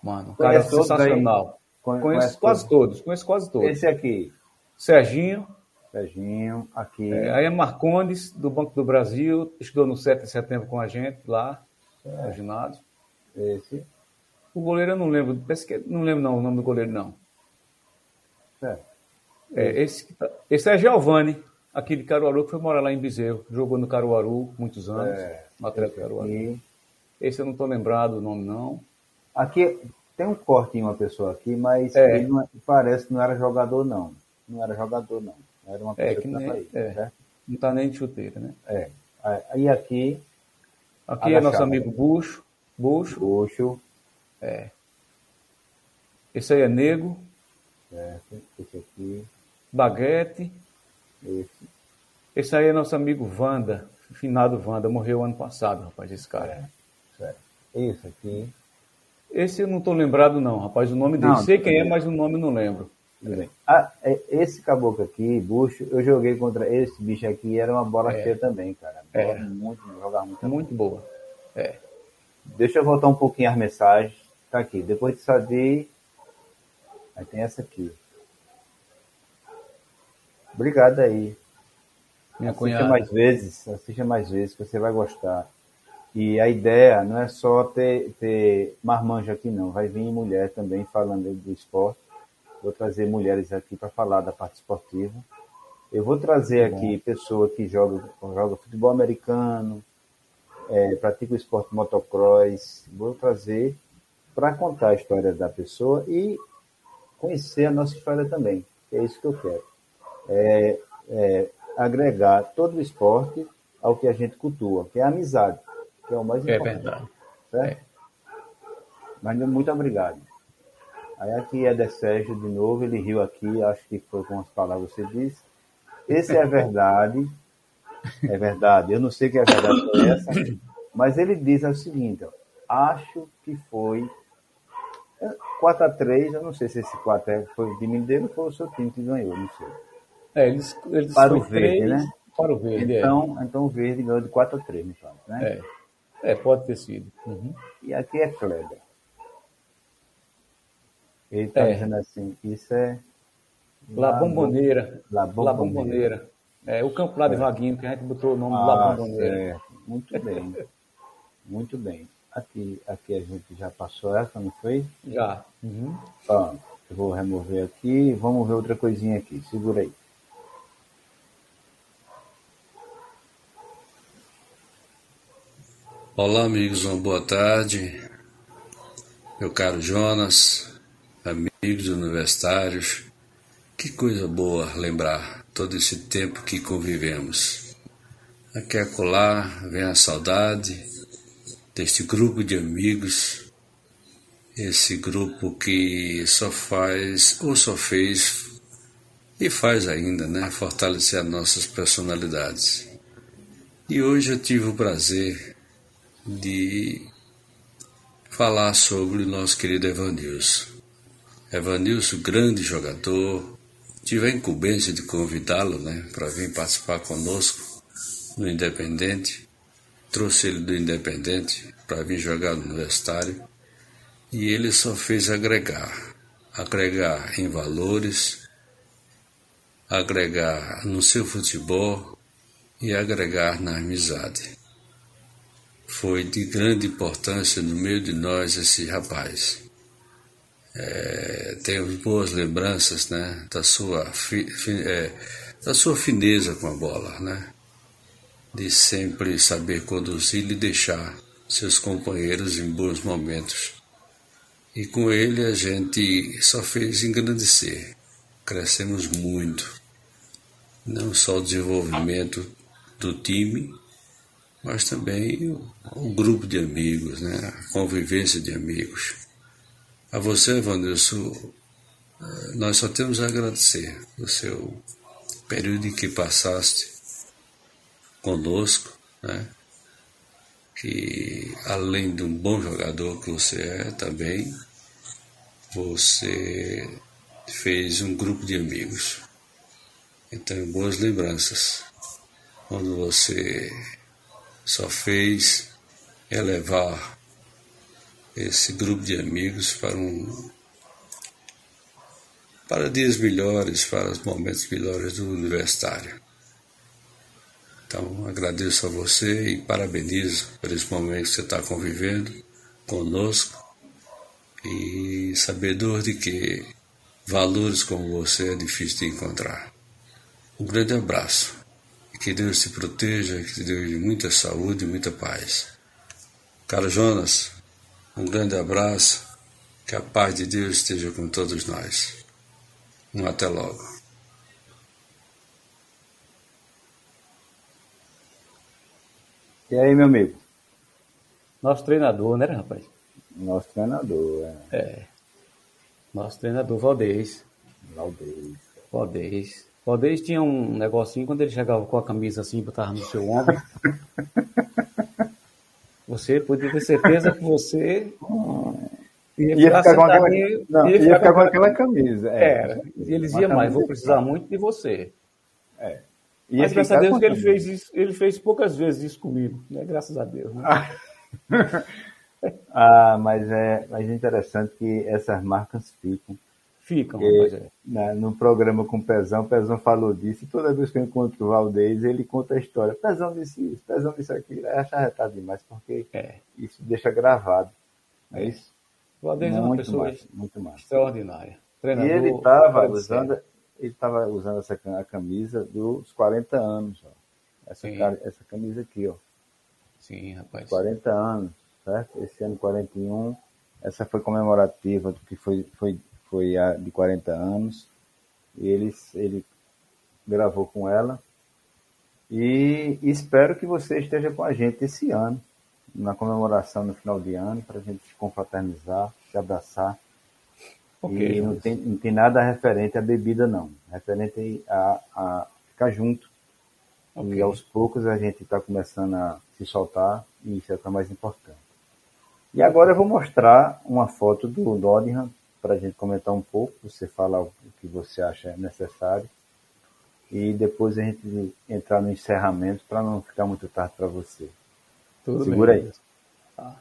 Mano, o cara é sensacional. Conheço, conheço quase todos. todos. Conheço quase todos. Esse aqui. Serginho. Serginho, aqui. É, aí é Marcondes, do Banco do Brasil, estudou no 7 de setembro com a gente lá. é. ginásio. Esse. O goleiro eu não lembro, parece que não lembro não, o nome do goleiro não. É. é esse, tá, esse é Giovanni, aquele de Caruaru que foi morar lá em Bezerro, jogou no Caruaru muitos anos, é, no Atlético Caruaru. Aqui. Esse eu não estou lembrado o nome não. Aqui tem um corte em uma pessoa aqui, mas é. ele não, parece que não era jogador não. Não era jogador não. Era uma é, que nem, aí, é. Não está nem de chuteira, né? É. Aí aqui. Aqui agachado. é nosso amigo Bucho. Bucho. Bucho. É. Esse aí é Nego. Certo. Esse aqui. Baguete. Esse. Esse aí é nosso amigo Wanda. Finado Wanda. Morreu ano passado, rapaz, esse cara. É. Esse aqui. Esse eu não estou lembrado, não, rapaz. O nome dele. Não, Sei quem é, mas o nome não lembro. Bem. Ah, é, esse caboclo aqui, bucho, eu joguei contra esse bicho aqui, era uma bola é. cheia também, cara. É. muito, jogar muito. Muito boa. É. Deixa eu voltar um pouquinho as mensagens. Tá aqui. Depois de Sadi, aí tem essa aqui. Obrigado aí. Minha assista cunhada. mais vezes, assista mais vezes, que você vai gostar. E a ideia não é só ter, ter marmanjo aqui, não. Vai vir mulher também falando do esporte. Vou trazer mulheres aqui para falar da parte esportiva. Eu vou trazer aqui pessoa que joga, joga futebol americano, é, pratica o esporte motocross. Vou trazer para contar a história da pessoa e conhecer a nossa história também. É isso que eu quero. É, é, agregar todo o esporte ao que a gente cultua, que é a amizade, que é o mais é importante. É verdade. Certo? É. Mas muito obrigado. Aí aqui é de Sérgio de novo, ele riu aqui, acho que foi com as palavras que você disse. Esse é verdade, é verdade, eu não sei que é verdade foi essa, mas ele diz o seguinte, ó, acho que foi 4 a 3 eu não sei se esse 4 é, foi o time dele ou foi o seu time que ganhou, não sei. É, eles, eles para o verde, 3, né? Para o verde, é. então, é. então o verde ganhou de 4 a 3, no caso, né? É. é, pode ter sido. Uhum. E aqui é Kleber. Ele está é. dizendo assim, isso é. La Bomboneira. La Bomboneira. La Bomboneira. É, o campo lá de é. Vaguinho, que a gente botou o nome ah, La Bomboneira. Muito bem. Muito bem. Aqui, aqui a gente já passou essa, não foi? Já. Uhum. Ó, eu vou remover aqui. Vamos ver outra coisinha aqui. Segura aí. Olá, amigos, uma boa tarde. Meu caro Jonas, amigos universitários, que coisa boa lembrar todo esse tempo que convivemos. Aqui acolá vem a saudade deste grupo de amigos, esse grupo que só faz ou só fez e faz ainda, né, fortalecer as nossas personalidades. E hoje eu tive o prazer de falar sobre o nosso querido Evanilson. Evanilson, grande jogador, tive a incumbência de convidá-lo né, para vir participar conosco no Independente. Trouxe ele do Independente para vir jogar no Universitário e ele só fez agregar agregar em valores, agregar no seu futebol e agregar na amizade. Foi de grande importância no meio de nós esse rapaz é, tenho boas lembranças né, da, sua fi, fi, é, da sua fineza com a bola, né? de sempre saber conduzir e deixar seus companheiros em bons momentos. E com ele a gente só fez engrandecer, crescemos muito, não só o desenvolvimento do time, mas também o, o grupo de amigos, né? a convivência de amigos. A você, Vanilson, eh, nós só temos a agradecer o seu período em que passaste conosco, né? que além de um bom jogador que você é também, você fez um grupo de amigos. Então, boas lembranças. Quando você só fez elevar esse grupo de amigos para um para dias melhores, para os momentos melhores do universitário. Então, agradeço a você e parabenizo por esse momento que você está convivendo conosco e sabedor de que valores como você é difícil de encontrar. Um grande abraço que Deus te proteja, que te dê muita saúde e muita paz. Caro Jonas, um grande abraço, que a paz de Deus esteja com todos nós. Um até logo. E aí, meu amigo? Nosso treinador, né, rapaz? Nosso treinador, é. É. Nosso treinador, Valdez. Valdez. Valdez. Valdez tinha um negocinho, quando ele chegava com a camisa assim, botava no seu ombro. você podia ter certeza que você ia, ia ficar, com aquela, não, ia, ia ficar com aquela camisa. É. Era. E ele dizia mais, vou precisar muito de você. É. Ia Mas graças a Deus que ele fez isso, ele fez poucas vezes isso comigo, né? Graças a Deus. Né? ah, mas é, mas é interessante que essas marcas ficam. Ficam, é. na, no programa com o Pezão, o Pezão falou disso, e toda vez que eu encontro o Valdez, ele conta a história. Pezão disse isso, Pezão disse aquilo. É arretado demais, porque é. isso deixa gravado. É, isso? O Valdez é uma pessoa mais, muito mais. extraordinária. Treinador, e ele estava usando, ele estava usando essa a camisa dos 40 anos. Ó. Essa, cara, essa camisa aqui, ó. Sim, rapaz. 40 anos, certo? Esse ano 41. Essa foi comemorativa do que foi, foi, foi a de 40 anos. E ele, ele gravou com ela. E espero que você esteja com a gente esse ano, na comemoração no final de ano, para a gente se confraternizar, se abraçar Okay, e não tem, não tem nada referente à bebida, não. Referente a, a ficar junto. Okay. E aos poucos a gente está começando a se soltar e isso é o que é mais importante. E agora eu vou mostrar uma foto do Dodinham para a gente comentar um pouco. Você fala o que você acha necessário. E depois a gente entrar no encerramento para não ficar muito tarde para você. Tudo Segura bem. aí. Tá.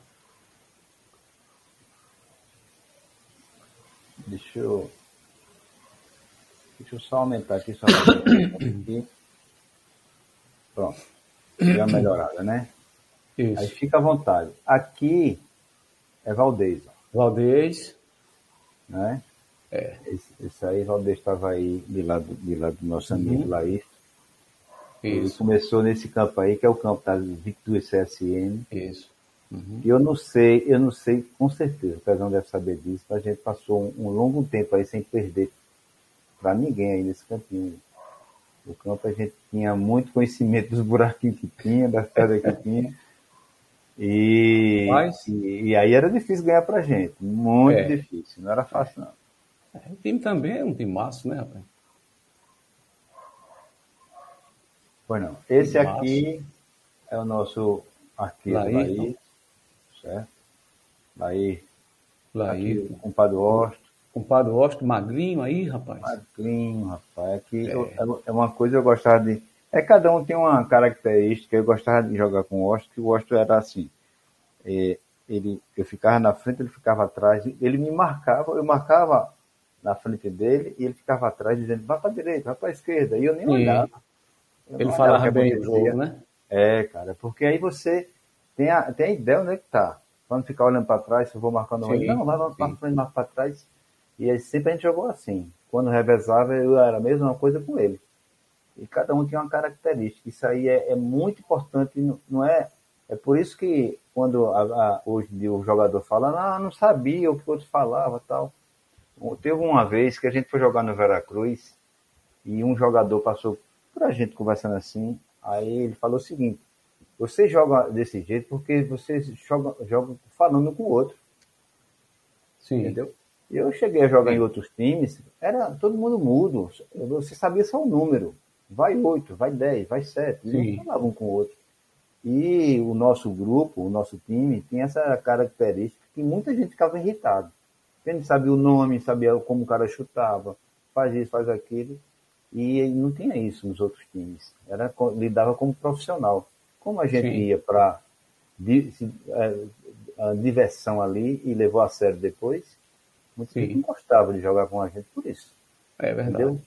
Deixa eu. Deixa eu só aumentar aqui só aqui. Pronto. Uma melhorada, né? Isso. Aí fica à vontade. Aqui é Valdez. Valdez. Né? É. Esse, aí, Valdez estava aí de lado, de lado do nosso amigo uhum. Laís. Ele começou nesse campo aí, que é o campo da 22 CSN. Isso. Uhum. E eu não sei, eu não sei com certeza, o Pezão deve saber disso, a gente passou um, um longo tempo aí sem perder para ninguém aí nesse campinho. O campo a gente tinha muito conhecimento dos buraquinhos que tinha, das pedras que tinha. E, Mas... e, e, aí era difícil ganhar pra gente. Muito é. difícil, não era fácil não. É, o time também é um time massa, né, rapaz? Pois não. Esse aqui é o nosso arquivo aí certo? Aí, Laí. Aqui, o compadre Osto. Compadre Osto, magrinho aí, rapaz? Magrinho, rapaz. Aqui é. Eu, é uma coisa eu gostava de... É, cada um tem uma característica. Eu gostava de jogar com o Osto, que o Osto era assim. É, ele, eu ficava na frente, ele ficava atrás. Ele me marcava, eu marcava na frente dele e ele ficava atrás dizendo, vai para direita, vai para esquerda. E eu nem olhava. Eu ele falava bem o jogo, né? É, cara, porque aí você tem a, tem a ideia onde é que tá. Quando ficar olhando para trás, se eu vou marcando sim, não, vai para frente, marca para trás. E aí sempre a gente jogou assim. Quando revezava, eu era a mesma coisa com ele. E cada um tinha uma característica. Isso aí é, é muito importante, não é? É por isso que quando a, a, hoje o jogador fala, ah, não sabia o que o outro falava tal. Teve uma vez que a gente foi jogar no Veracruz e um jogador passou por a gente conversando assim, aí ele falou o seguinte, você joga desse jeito porque você joga, joga falando com o outro. Sim. Entendeu? Eu cheguei a jogar Sim. em outros times, era todo mundo mudo. Você sabia só o número. Vai oito, vai dez, vai sete. Eles falavam um com o outro. E o nosso grupo, o nosso time, tinha essa característica que muita gente ficava irritado. Porque não sabia o nome, sabia como o cara chutava, faz isso, faz aquilo. E não tinha isso nos outros times. Era, lidava como profissional. Como a gente Sim. ia para é, a diversão ali e levou a sério depois, muita gente não gostava de jogar com a gente por isso. É verdade. Entendeu?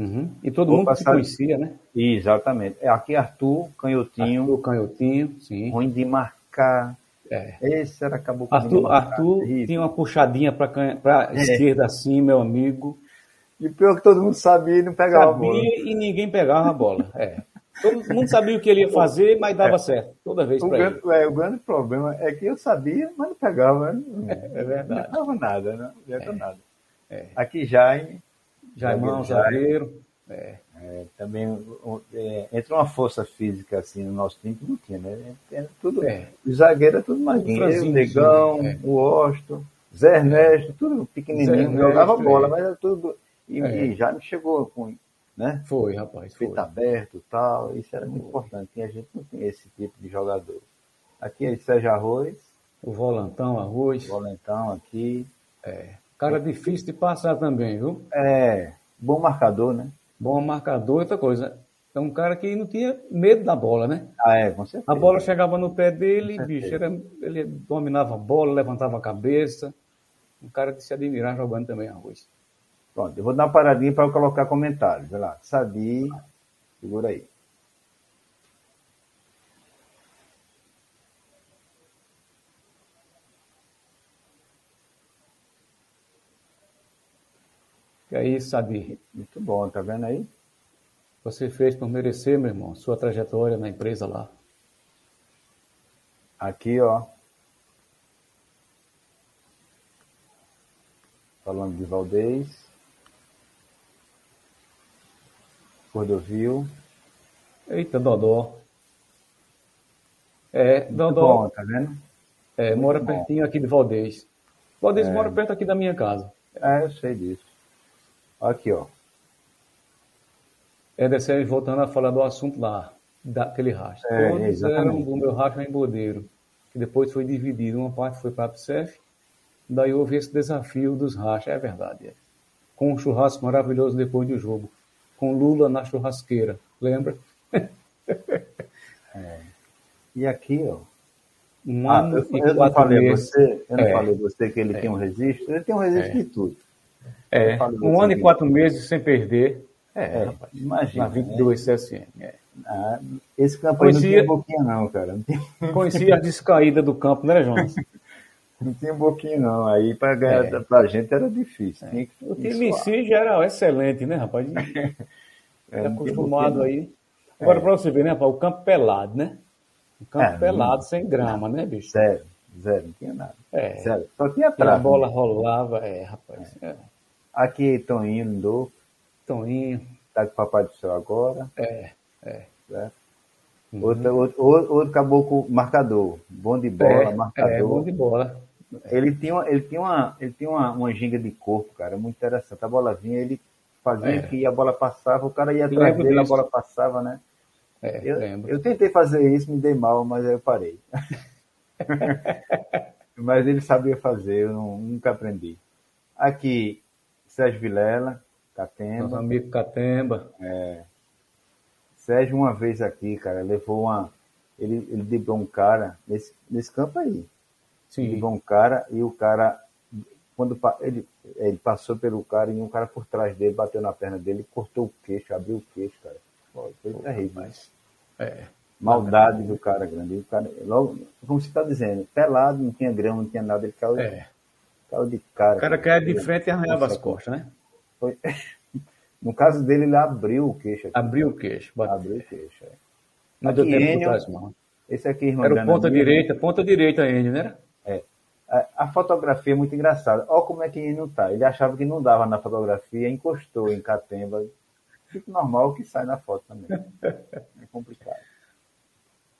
Uhum. E todo Vou mundo passar... se conhecia, né? Exatamente. É aqui Arthur, canhotinho. Arthur, canhotinho, sim. Ruim de marcar. É. Esse era acabou com Arthur, Arthur tinha uma puxadinha para a é. esquerda assim, meu amigo. E pior que todo mundo sabia e não pegava sabia a bola. e ninguém pegava a bola. É. Todo mundo sabia o que ele ia fazer, mas dava é. certo. Toda vez para ele. É, o grande problema é que eu sabia, mas não pegava. Né? É, é verdade. Não dava nada, né? não adianta nada. Aqui Jaime, Jaimão, zagueiro. É. É, também é, entra uma força física assim no nosso time que não tinha, né? É, tudo, é. O zagueiro é tudo magrinho. o Negão, é. o Osto, Zé Ernesto, tudo pequenininho, jogava bola, mas era tudo. E, é. e já me chegou com. Né? Foi, rapaz. Foi. Feito aberto e tal. Isso era muito foi. importante. E a gente não tinha esse tipo de jogador. Aqui é Sérgio Arroz. O volantão Arroz. O volantão aqui. É. Cara difícil de passar também, viu? É, bom marcador, né? Bom marcador, outra coisa. É um cara que não tinha medo da bola, né? Ah, é, com certeza. A bola chegava no pé dele, bicho, era, ele dominava a bola, levantava a cabeça. Um cara de se admirar jogando também arroz. Pronto, eu vou dar uma paradinha para colocar comentários. Vai lá, Sadi, segura aí. E aí, Sabi? Muito bom, tá vendo aí? Você fez por merecer, meu irmão, sua trajetória na empresa lá. Aqui, ó. Falando de Valdez. Cordovil. Eita, Dodó. É, Muito Dodó. Bom, tá vendo? É, mora pertinho aqui de Valdez. Valdez é. mora perto aqui da minha casa. É, eu sei disso. Aqui, ó. Ederson, voltando a falar do assunto lá, daquele racha. É, Todos eram do meu racha em Bodeiro, que depois foi dividido. Uma parte foi para a PSEF, daí houve esse desafio dos rachas, é verdade. É. Com um churrasco maravilhoso depois do jogo. Com Lula na churrasqueira, lembra? é. E aqui, ó. Um ah, ano eu, e eu não falei meses. Você, eu não é. falei você que ele é. tem um registro? Ele tem um registro é. de tudo. É, um ano e quatro meses sem perder. É, é rapaz, imagina. Na 22 né? CSN. É. Ah, esse campo aí não tinha boquinha não, cara. Não tinha... Conhecia a descaída do campo, né, Jonas? Não tinha boquinha não. Aí para ganhar é. pra gente era difícil. É. Que... O time em si já era excelente, né, rapaz? Era acostumado aí. Agora, é. para você ver, né, rapaz, o campo pelado, né? O campo é, pelado, não... sem grama, né, bicho? Sério, zero, não tinha nada. É. Sério. Só tinha trave. A bola rolava, é, rapaz. É. Aqui, Toninho Lindolfo. Toninho. Tá com o Papai do Céu agora. É, é. Certo? Uhum. Outro, outro, outro caboclo marcador. Bom de bola, é, marcador. É, bom de bola. Ele tinha, uma, ele tinha, uma, ele tinha uma, uma ginga de corpo, cara, muito interessante. A bola vinha, ele fazia é. que a bola passava, o cara ia atrás dele, disso. a bola passava, né? É, eu, lembro. eu tentei fazer isso, me dei mal, mas aí eu parei. mas ele sabia fazer, eu não, nunca aprendi. Aqui, Sérgio Vilela, Catemba. Nosso amigo Catemba. É. Sérgio, uma vez aqui, cara, levou uma. Ele, ele driblou um cara nesse, nesse campo aí. Sim. Ele driblou um cara e o cara. Quando ele, ele passou pelo cara e um cara por trás dele bateu na perna dele, cortou o queixo, abriu o queixo, cara. Foi terrível. Mas, é. Maldade do cara grande. O cara, logo, como você está dizendo, pelado, não tinha grama, não tinha nada, ele caiu. É. Caiu de cara. O cara caiu de frente e arranhava as costas, né? Foi... No caso dele, ele abriu o queixo. Aqui. Abriu o queixo. Abriu o queixo, é. Não deu tempo Enio, trás, não. Esse aqui, irmão. Era o ponta direita, ponta direita Enio, né? É. A, a, fotografia é muito engraçada. Olha como é que ele não tá. Ele achava que não dava na fotografia, encostou em Catemba. Tipo normal que sai na foto também. É complicado.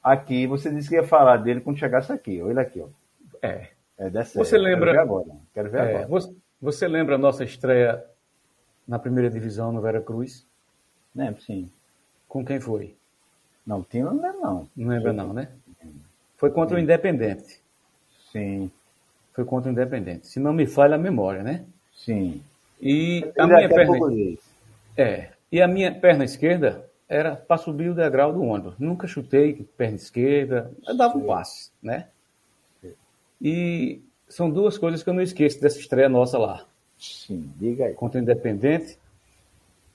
Aqui, você disse que ia falar dele quando chegasse aqui. Olha aqui, ó. É. É dessa Você lembra. Quero ver agora. Quero ver é, agora. Você, você, lembra a nossa estreia na primeira divisão no Vera Cruz? Lembro, sim. Com quem foi? Não, tinha não lembro, não. Não lembra, não, né? Foi contra sim. o Independente. Sim. Foi contra o Independente. Se não me falha a memória, né? Sim. E a minha perna. É. E a minha perna esquerda era para subir o degrau do ônibus. Nunca chutei perna esquerda, eu dava um passe, né? E são duas coisas que eu não esqueço dessa estreia nossa lá. Sim, diga aí. Contra o Independente.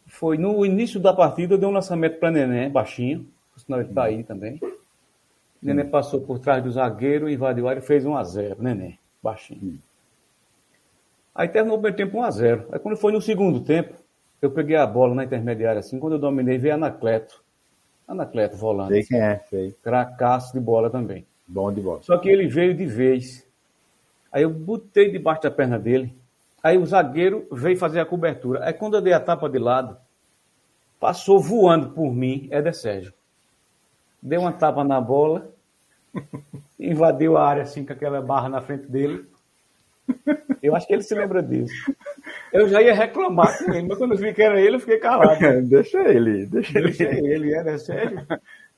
foi no início da partida, deu um lançamento para Neném, baixinho, senão ele está aí também. Neném passou por trás do zagueiro, invadiu a área e fez 1x0. Neném, baixinho. Aí terminou o primeiro tempo 1x0. Aí quando foi no segundo tempo, eu peguei a bola na intermediária assim, quando eu dominei, veio Anacleto. Anacleto, volante. Sei quem é, sei. Cracaço de bola também. Bom de bola. Só que ele veio de vez. Aí eu botei debaixo da perna dele. Aí o zagueiro veio fazer a cobertura. Aí quando eu dei a tapa de lado, passou voando por mim, Éder Sérgio. Deu uma tapa na bola, invadiu a área assim com aquela barra na frente dele. Eu acho que ele se lembra disso. Eu já ia reclamar com ele, mas quando eu vi que era ele, eu fiquei calado. deixa ele, deixa, deixa ele. ele, era sério.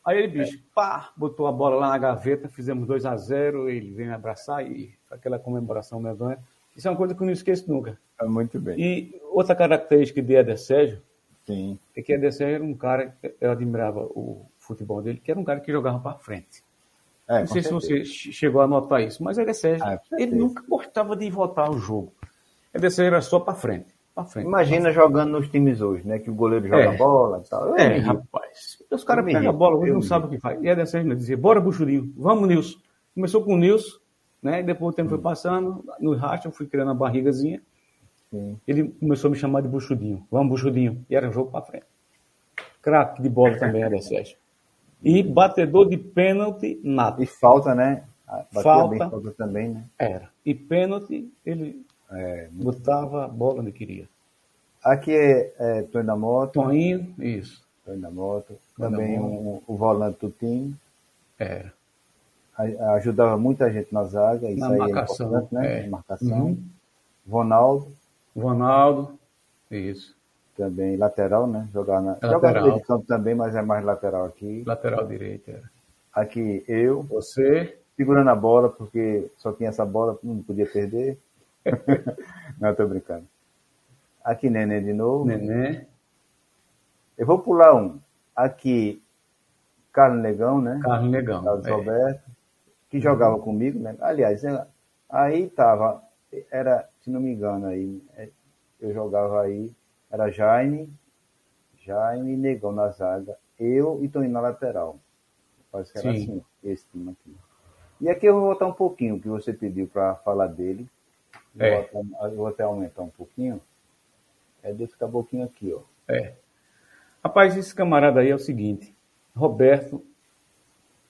Aí ele, bicho, pá, botou a bola lá na gaveta, fizemos 2 a 0 ele veio me abraçar e aquela comemoração medonha. Isso é uma coisa que eu não esqueço nunca. É muito bem. E outra característica de Eder Sérgio Sim. é que Eder Sérgio era um cara, eu admirava o futebol dele, que era um cara que jogava para frente. É, não sei certeza. se você chegou a notar isso, mas Eder Sérgio, ah, ele nunca gostava de voltar ao jogo. Eder Sérgio era só para frente. Frente, Imagina jogando nos times hoje, né? Que o goleiro joga é. bola e tal. É, rapaz. Os caras pegam a bola, hoje não sabem o que faz. E Eder Sérgio dizia, bora, Buchudinho, vamos, Nilson. Começou com o Nilson, né? Depois o tempo foi passando, no racha eu fui criando a barrigazinha. Sim. Ele começou a me chamar de Buchudinho. Vamos, Buchudinho. E era um jogo para frente. Craque de bola também, Eder Sérgio. E batedor de pênalti, nada. E falta, né? Batia falta, bem, falta também, né? Era. E pênalti, ele é, botava a bola onde queria. Aqui é, é Tonho da Moto. Toninho, isso. Tonho da Moto. Também um, o volante do time. Era. Ajudava muita gente na zaga. Isso na aí marcação, é importante, né? É. Marcação. Uhum. Ronaldo. Ronaldo, isso. Também lateral, né? Jogar na. Lateral. Jogava de campo também, mas é mais lateral aqui. Lateral direito, era. Aqui eu. Você. Segurando a bola, porque só tinha essa bola, não podia perder. não, tô brincando. Aqui Nenê de novo. Nenê. Eu vou pular um. Aqui, Carlos Negão, né? Carlos Negão. Carlos é. Roberto, que jogava uhum. comigo, né? Aliás, aí tava, era, se não me engano, aí, é, eu jogava aí, era Jaime, Jaime e Negão na zaga, eu e Toninho na lateral. Parece que era Sim. assim, esse time aqui. E aqui eu vou voltar um pouquinho, o que você pediu para falar dele. É. Vou, até, vou até aumentar um pouquinho. É desse caboquinho aqui, ó. É. Rapaz, esse camarada aí é o seguinte. Roberto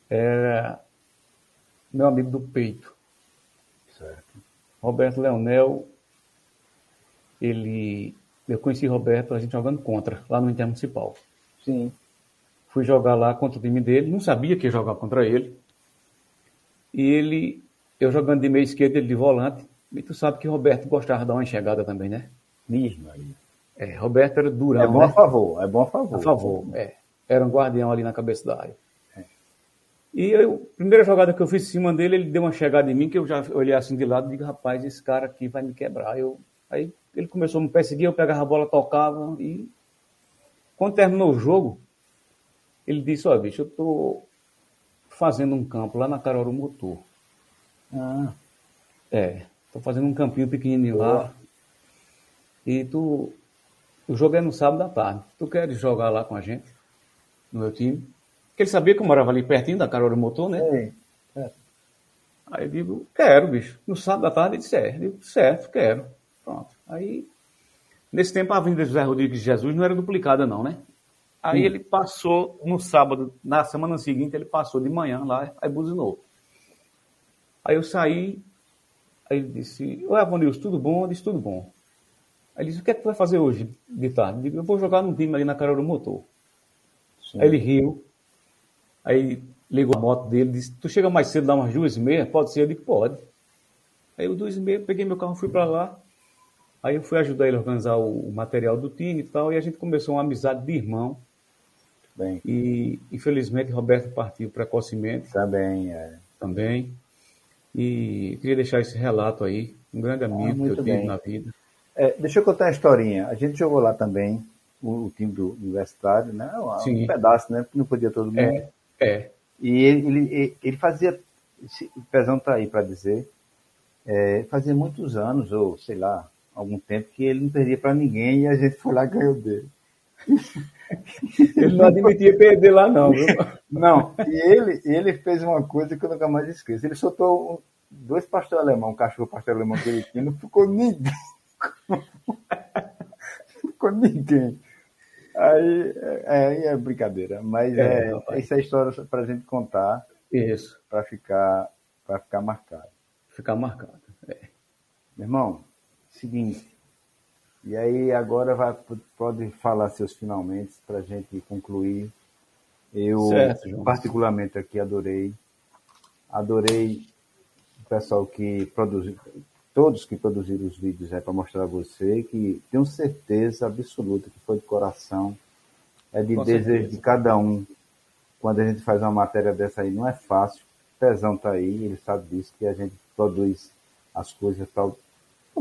era meu amigo do peito. Certo. Roberto Leonel, ele. Eu conheci Roberto, a gente jogando contra, lá no Intermunicipal. Sim. Fui jogar lá contra o time dele, não sabia que ia jogar contra ele. E ele, eu jogando de meio esquerdo, ele de volante. E tu sabe que Roberto gostava de dar uma enxergada também, né? Mesmo aí. É, Roberto era durão. É bom né? a favor, é bom a favor. A favor, é. Era um guardião ali na cabeça da área. É. E eu, a primeira jogada que eu fiz em cima dele, ele deu uma chegada em mim, que eu já olhei assim de lado e digo, rapaz, esse cara aqui vai me quebrar. Eu, aí ele começou a me perseguir, eu pegava a bola, tocava e quando terminou o jogo, ele disse, ó, oh, bicho, eu tô fazendo um campo lá na Caruaru Motor. Ah. É, tô fazendo um campinho pequenininho Boa. lá. E tu o jogo é no sábado à tarde. Tu queres jogar lá com a gente? No meu time? Porque ele sabia que eu morava ali pertinho da Carola Motor, né? É. é. Aí eu digo, quero, bicho. No sábado à tarde ele disse, é. Eu digo, certo, quero. Pronto. Aí, nesse tempo a Avenida José Rodrigues de Jesus não era duplicada não, né? Aí ele passou no sábado, na semana seguinte, ele passou de manhã lá, aí buzinou. Aí eu saí, aí ele disse, Oi, Avonilson, tudo bom? Eu disse, tudo bom. Aí ele disse, o que é que tu vai fazer hoje de tarde? Eu digo, eu vou jogar num time ali na cara do motor. Sim. Aí ele riu, aí ligou a moto dele, disse, tu chega mais cedo, dá umas duas e meia? Pode ser? Eu digo, pode. Aí eu duas e meia, peguei meu carro, fui para lá, aí eu fui ajudar ele a organizar o, material do time e tal, e a gente começou uma amizade de irmão. Bem. E infelizmente Roberto partiu precocemente. Também, é. Também. E queria deixar esse relato aí, um grande ah, amigo ah, que eu tive na vida. É, deixa eu contar uma historinha. A gente jogou lá também, o, o time do universitário, né? Um, Sim. um pedaço, né? Não podia todo mundo. É, é. E ele, ele, ele fazia, o Pezão tá aí para dizer, é, fazia muitos anos, ou sei lá, algum tempo, que ele não perdia para ninguém e a gente foi lá e ganhou dele. ele não admitia perder lá, não, viu? Não, e ele, ele fez uma coisa que eu nunca mais esqueço. Ele soltou dois pastores alemão, um cachorro pastor alemão que ele tinha, não ficou ninguém. não ficou ninguém. Aí é, é brincadeira, mas é, é essa é a história para a gente contar. Isso. Para ficar, para ficar marcado. Ficar marcado. É. Meu irmão, seguinte. E aí agora vai, pode falar seus finalmente para a gente concluir. Eu certo, particularmente aqui adorei. Adorei o pessoal que produziu, todos que produziram os vídeos é para mostrar a você que tenho certeza absoluta que foi de coração, é de Com desejo certeza. de cada um. Quando a gente faz uma matéria dessa aí, não é fácil. O Pezão tá aí, ele sabe disso, que a gente produz as coisas para o,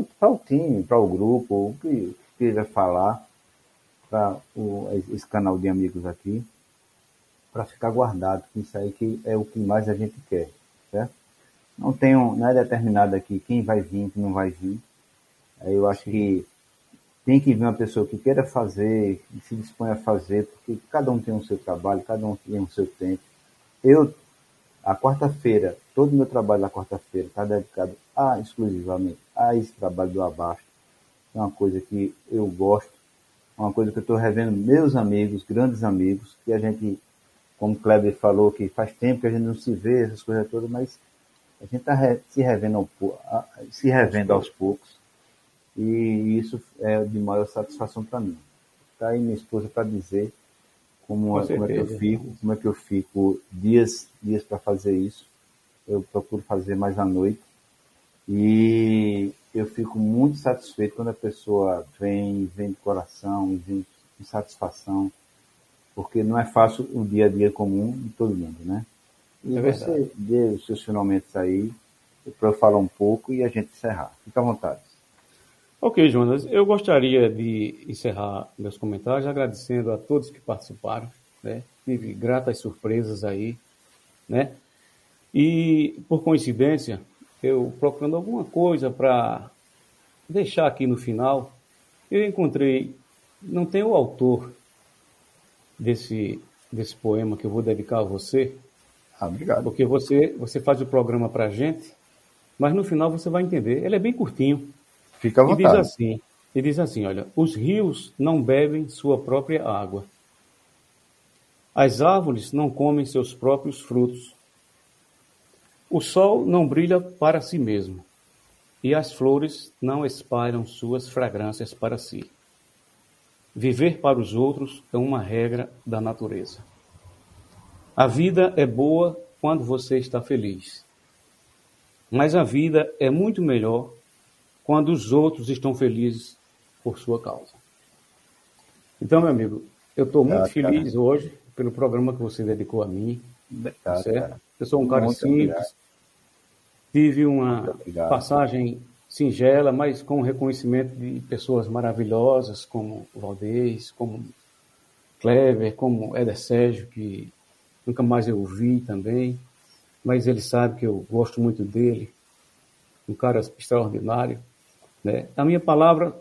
para o time, para o grupo, o que queira falar, para esse canal de amigos aqui, para ficar guardado, isso aí que é o que mais a gente quer, certo? Não tenho, não é determinado aqui quem vai vir, quem não vai vir. Eu acho que tem que vir uma pessoa que queira fazer, que se dispõe a fazer, porque cada um tem o seu trabalho, cada um tem o seu tempo. Eu, a quarta-feira, todo o meu trabalho na quarta-feira está dedicado a, exclusivamente a esse trabalho do abaixo. É uma coisa que eu gosto, é uma coisa que eu estou revendo meus amigos, grandes amigos, que a gente, como o Kleber falou, que faz tempo que a gente não se vê, essas coisas todas, mas a gente está se revendo, se revendo aos poucos e isso é de maior satisfação para mim. Tá aí minha esposa para dizer como, é, como é que eu fico, como é que eu fico dias, dias para fazer isso. Eu procuro fazer mais à noite e eu fico muito satisfeito quando a pessoa vem, vem de coração, vem com satisfação, porque não é fácil o dia a dia comum de todo mundo, né? E é você dê os seus finalmente aí, para eu falar um pouco e a gente encerrar. Fique à vontade. Ok, Jonas. Eu gostaria de encerrar meus comentários agradecendo a todos que participaram. Né? Tive gratas surpresas aí. Né? E, por coincidência, eu procurando alguma coisa para deixar aqui no final, eu encontrei, não tem o autor desse, desse poema que eu vou dedicar a você, ah, obrigado. Porque você, você faz o programa para a gente, mas no final você vai entender. Ele é bem curtinho. Fica à vontade. E diz assim, e diz assim, olha, os rios não bebem sua própria água. As árvores não comem seus próprios frutos. O sol não brilha para si mesmo, e as flores não espalham suas fragrâncias para si. Viver para os outros é uma regra da natureza. A vida é boa quando você está feliz. Mas a vida é muito melhor quando os outros estão felizes por sua causa. Então, meu amigo, eu estou muito ah, feliz hoje pelo programa que você dedicou a mim. Ah, certo? Eu sou um cara muito simples. Obrigado. Tive uma passagem singela, mas com reconhecimento de pessoas maravilhosas como Valdez, como Clever, como Éder Sérgio, que nunca mais eu o vi também, mas ele sabe que eu gosto muito dele, um cara extraordinário. Né? A minha palavra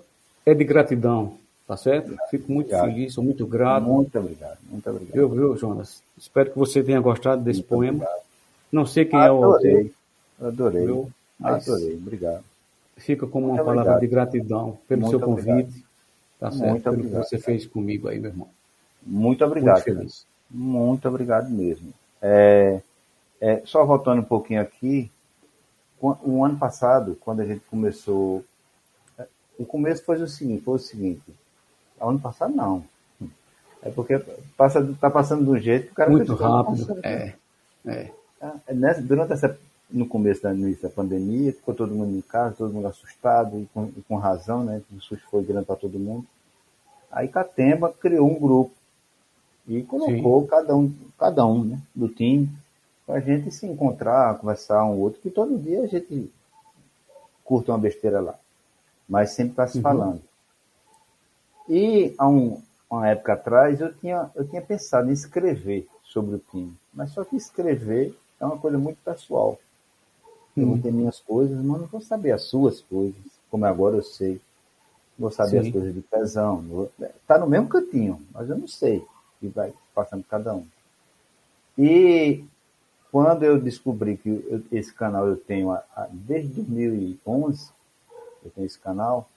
é de gratidão, tá certo? Fico muito obrigado. feliz, sou muito grato. Muito obrigado, muito obrigado. Eu, viu, Jonas? Espero que você tenha gostado desse muito poema. Obrigado. Não sei quem adorei, é o autor. Adorei, viu? adorei, obrigado. Fica como uma palavra obrigado. de gratidão pelo muito seu convite, obrigado. tá certo? Muito pelo obrigado. que você fez comigo aí, meu irmão. Muito obrigado. Muito feliz. Muito obrigado mesmo. É, é, só voltando um pouquinho aqui, o ano passado, quando a gente começou, o começo foi o seguinte, foi o seguinte, ano passado não, é porque passa, tá passando do jeito que o cara muito rápido, é, é. é nessa, durante essa, no começo da, da pandemia, ficou todo mundo em casa, todo mundo assustado e com, e com razão, né? O susto foi grande para todo mundo. Aí Catemba criou um grupo e colocou Sim. cada um, cada um né, do time para a gente se encontrar, conversar um outro, que todo dia a gente curta uma besteira lá, mas sempre está se uhum. falando. E há um, uma época atrás eu tinha, eu tinha pensado em escrever sobre o time, mas só que escrever é uma coisa muito pessoal. Eu uhum. não tenho minhas coisas, mas não vou saber as suas coisas, como agora eu sei. vou saber Sim. as coisas de pesão. Está no mesmo cantinho, mas eu não sei o que vai passando cada um. E quando eu descobri que eu, esse canal eu tenho a, a, desde 2011, eu tenho esse canal,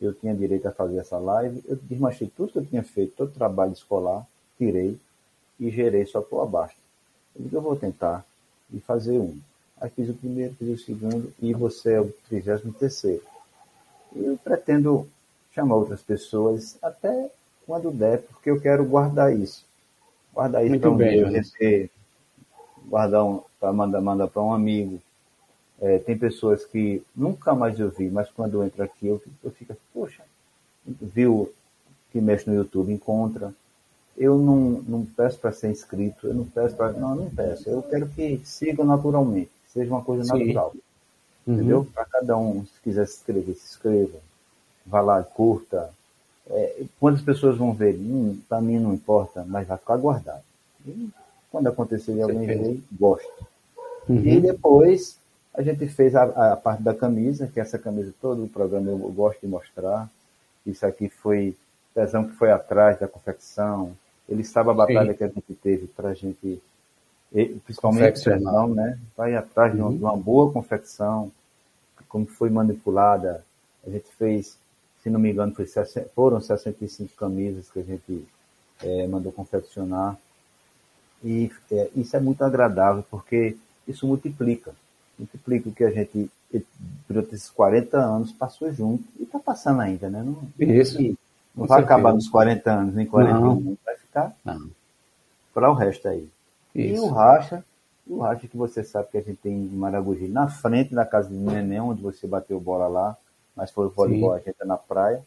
eu tinha direito a fazer essa live, eu desmanchei tudo que eu tinha feito, todo o trabalho escolar, tirei e gerei só por abaixo. Eu digo, eu vou tentar e fazer um. Aí fiz o primeiro, fiz o segundo e você é o trigésimo terceiro. E eu pretendo chamar outras pessoas até quando der, porque eu quero guardar isso. Guardar isso para um bem, dia guardar um, para mandar, mandar para um amigo. É, tem pessoas que nunca mais eu vi, mas quando eu entro aqui eu, eu fico, assim, poxa, viu que mexe no YouTube, encontra. Eu não, não peço para ser inscrito, eu não peço para. Não, não peço. Eu quero que siga naturalmente, seja uma coisa Sim. natural. Uhum. Entendeu? Para cada um, se quiser se inscrever, se inscreva. Vá lá, curta. É, quantas pessoas vão ver? Hum, para mim não importa, mas vai ficar guardado. E quando acontecer de alguém ver, gosto. Uhum. E depois a gente fez a, a, parte da camisa, que essa camisa todo o programa eu gosto de mostrar. Isso aqui foi Pezão que foi atrás da confecção. Ele sabe a batalha Sim. que a gente teve para a gente, principalmente Pezão, né? Vai atrás uhum. de, uma, uhum. de uma boa confecção, como foi manipulada. A gente fez se não me engano, foi, foram 65 camisas que a gente é, mandou confeccionar. E é, isso é muito agradável, porque isso multiplica. Multiplica o que a gente, durante esses 40 anos, passou junto. E está passando ainda, né? Não, isso. Não vai certeza. acabar nos 40 anos, nem 41, não. vai ficar para o resto aí. Isso. E o racha, o racha que você sabe que a gente tem em Maragogi, na frente da casa do neném, onde você bateu bola lá, mas foi o voleibol, a gente é na praia,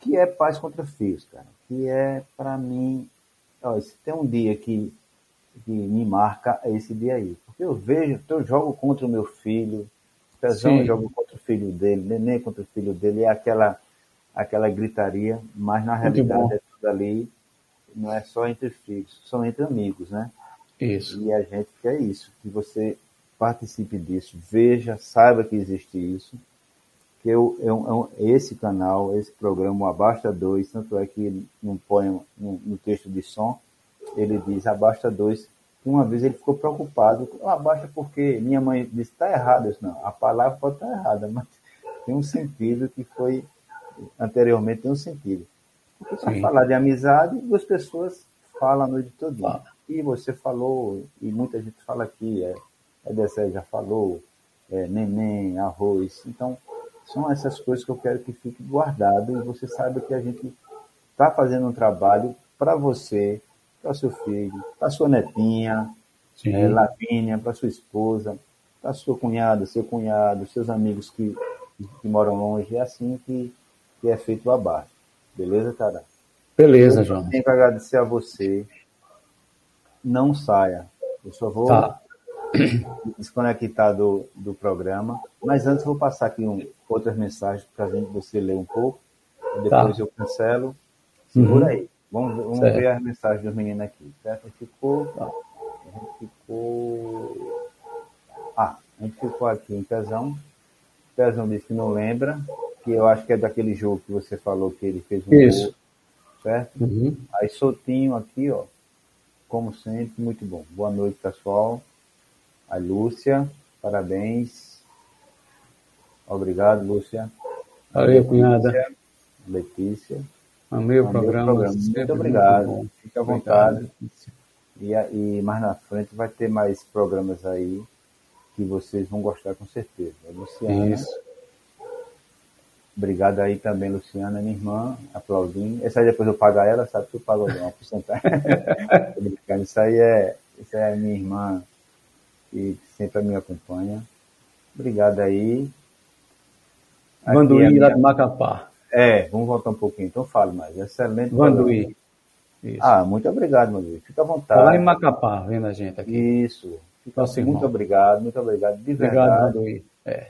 que é paz contra fios, cara. Que é, para mim, ó, se tem um dia que, que me marca, é esse dia aí. Eu vejo, eu jogo contra o meu filho, Pezão eu jogo contra o filho dele, Neném contra o filho dele, é aquela, aquela gritaria, mas na realidade é tudo ali, não é só entre filhos, são entre amigos, né? Isso. E a gente quer isso, que você participe disso, veja, saiba que existe isso, que eu, eu, eu, esse canal, esse programa, o Abasta 2, tanto é que põe no, no, texto de som, ele diz Abasta 2, uma vez ele ficou preocupado, abaixa porque minha mãe disse, está errado. Eu disse, não, a palavra pode estar errada, mas tem um sentido que foi, anteriormente tem um sentido. Porque se falar de amizade, duas pessoas falam a noite toda. E você falou, e muita gente fala aqui, é, é já falou, é, neném, arroz. Então, são essas coisas que eu quero que fique guardado e você saiba que a gente está fazendo um trabalho para você, para seu filho, para sua netinha, é, Lavínia, para sua esposa, para sua cunhada, seu cunhado, seus amigos que, que moram longe. É assim que, que é feito o abaixo. Beleza, cara? Beleza, João. Tenho que agradecer a você. Não saia. Eu só vou tá. desconectar do, do programa. Mas antes vou passar aqui um, outras mensagens para você ler um pouco. Depois tá. eu cancelo. Segura uhum. aí. Vamos, vamos ver as mensagens dos meninos aqui. Certo? Ficou. Tá. A gente ficou. Ah, a gente ficou aqui em Pezão. Pezão disse que não lembra, que eu acho que é daquele jogo que você falou que ele fez um Isso. gol. Certo? Uhum. Aí soltinho aqui, ó. Como sempre, muito bom. Boa noite, pessoal. A Lúcia, parabéns. Obrigado, Lúcia. Valeu, cunhada. Letícia. Amei o programa. programa. Muito obrigado. Muito Fique à vontade. E, e, mais na frente vai ter mais programas aí que vocês vão gostar com certeza. Luciana. Isso. Obrigado aí também, Luciana, minha irmã, aplaudindo. Essa aí depois eu pagar ela, sabe que eu pago uma porcentagem. isso aí é, isso é a minha irmã que sempre me acompanha. Obrigado aí. Vanduí, é lá de Macapá. É, vamos voltar um pouquinho. Então fale mais. Excelente. Vanduí. Ah, muito obrigado, Vanduí. Fica à vontade. Tá lá em Macapá, vendo a gente aqui. Isso. Fica, Nosso muito irmão. obrigado, muito obrigado. De obrigado, verdade. Vanduí. É.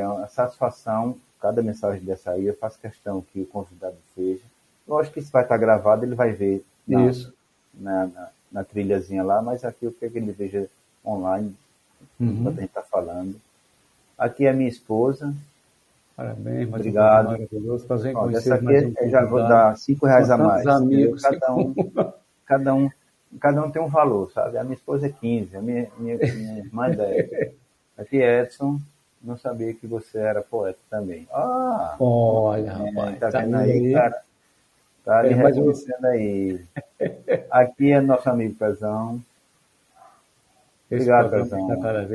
é uma satisfação. Cada mensagem dessa aí, eu faço questão que o convidado veja. Lógico que isso vai estar gravado, ele vai ver na, isso. Na, na, na trilhazinha lá, mas aqui eu quero que ele veja online, uhum. quando a gente está falando. Aqui é minha esposa, Parabéns, mais Obrigado. Maravilhoso. Prazer em conhecer Essa aqui um já vou dar cinco reais a mais. Amigos, cada um, cada um, cada um tem um valor, sabe? A minha esposa é 15, a minha, minha, minha irmã é 10. Aqui Edson, não sabia que você era poeta também. Ah! Olha, é, rapaz. Tá, tá vendo aí, aí, cara? Tá ali é, reconhecendo aí. Aqui é nosso amigo Pezão. Obrigado, Pezão. Tá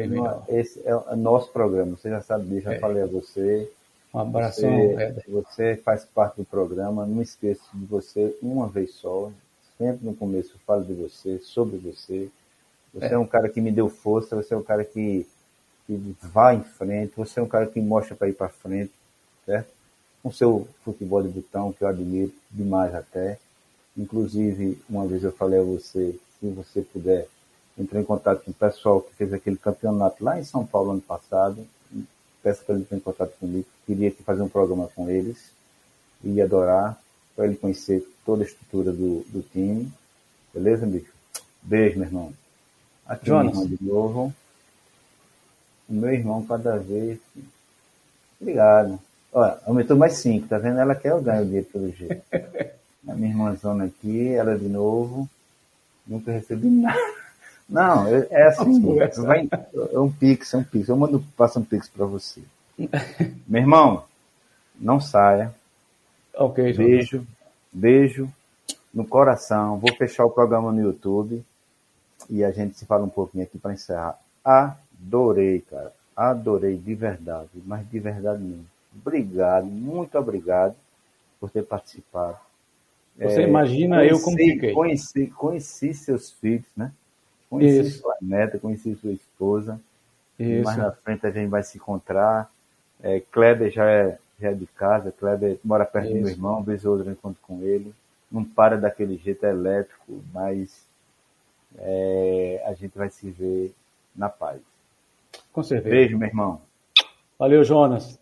Esse é o nosso programa, você já sabe já é. falei a você. Um abraço, você, você faz parte do programa, não esqueça de você uma vez só. Sempre no começo eu falo de você, sobre você. Você é, é um cara que me deu força, você é um cara que, que vai em frente, você é um cara que mostra para ir para frente, certo? Com seu futebol de botão, que eu admiro demais até. Inclusive, uma vez eu falei a você, se você puder, entrar em contato com o pessoal que fez aquele campeonato lá em São Paulo ano passado, peço para ele entrar em contato comigo. Queria fazer um programa com eles. Ia adorar para ele conhecer toda a estrutura do, do time. Beleza, bicho? Beijo, meu irmão. Aqui, Jonas. Irmão, de novo. O meu irmão, cada vez. Obrigado. Olha, aumentou mais cinco, tá vendo? Ela quer eu ganho o dinheiro pelo jeito. A minha irmãzona aqui, ela de novo. Nunca recebi nada. Não, é, é assim, vai, é um pix, é um pix. Eu mando, passo um pix para você. Meu irmão, não saia. Ok, Beijo, beijo no coração. Vou fechar o programa no YouTube e a gente se fala um pouquinho aqui para encerrar. Adorei, cara. Adorei de verdade, mas de verdade mesmo. Obrigado, muito obrigado por ter participado. Você é, imagina conheci, eu como fiquei. Conheci, conheci seus filhos, né? Conheci Isso. sua neta, conheci sua esposa. Isso. Mais na frente a gente vai se encontrar. É, Kleber já é, já é de casa, Kleber mora perto Isso. do meu irmão, vez ou outra eu encontro com ele. Não para daquele jeito é elétrico, mas é, a gente vai se ver na paz. Com certeza. Beijo, meu irmão. Valeu, Jonas.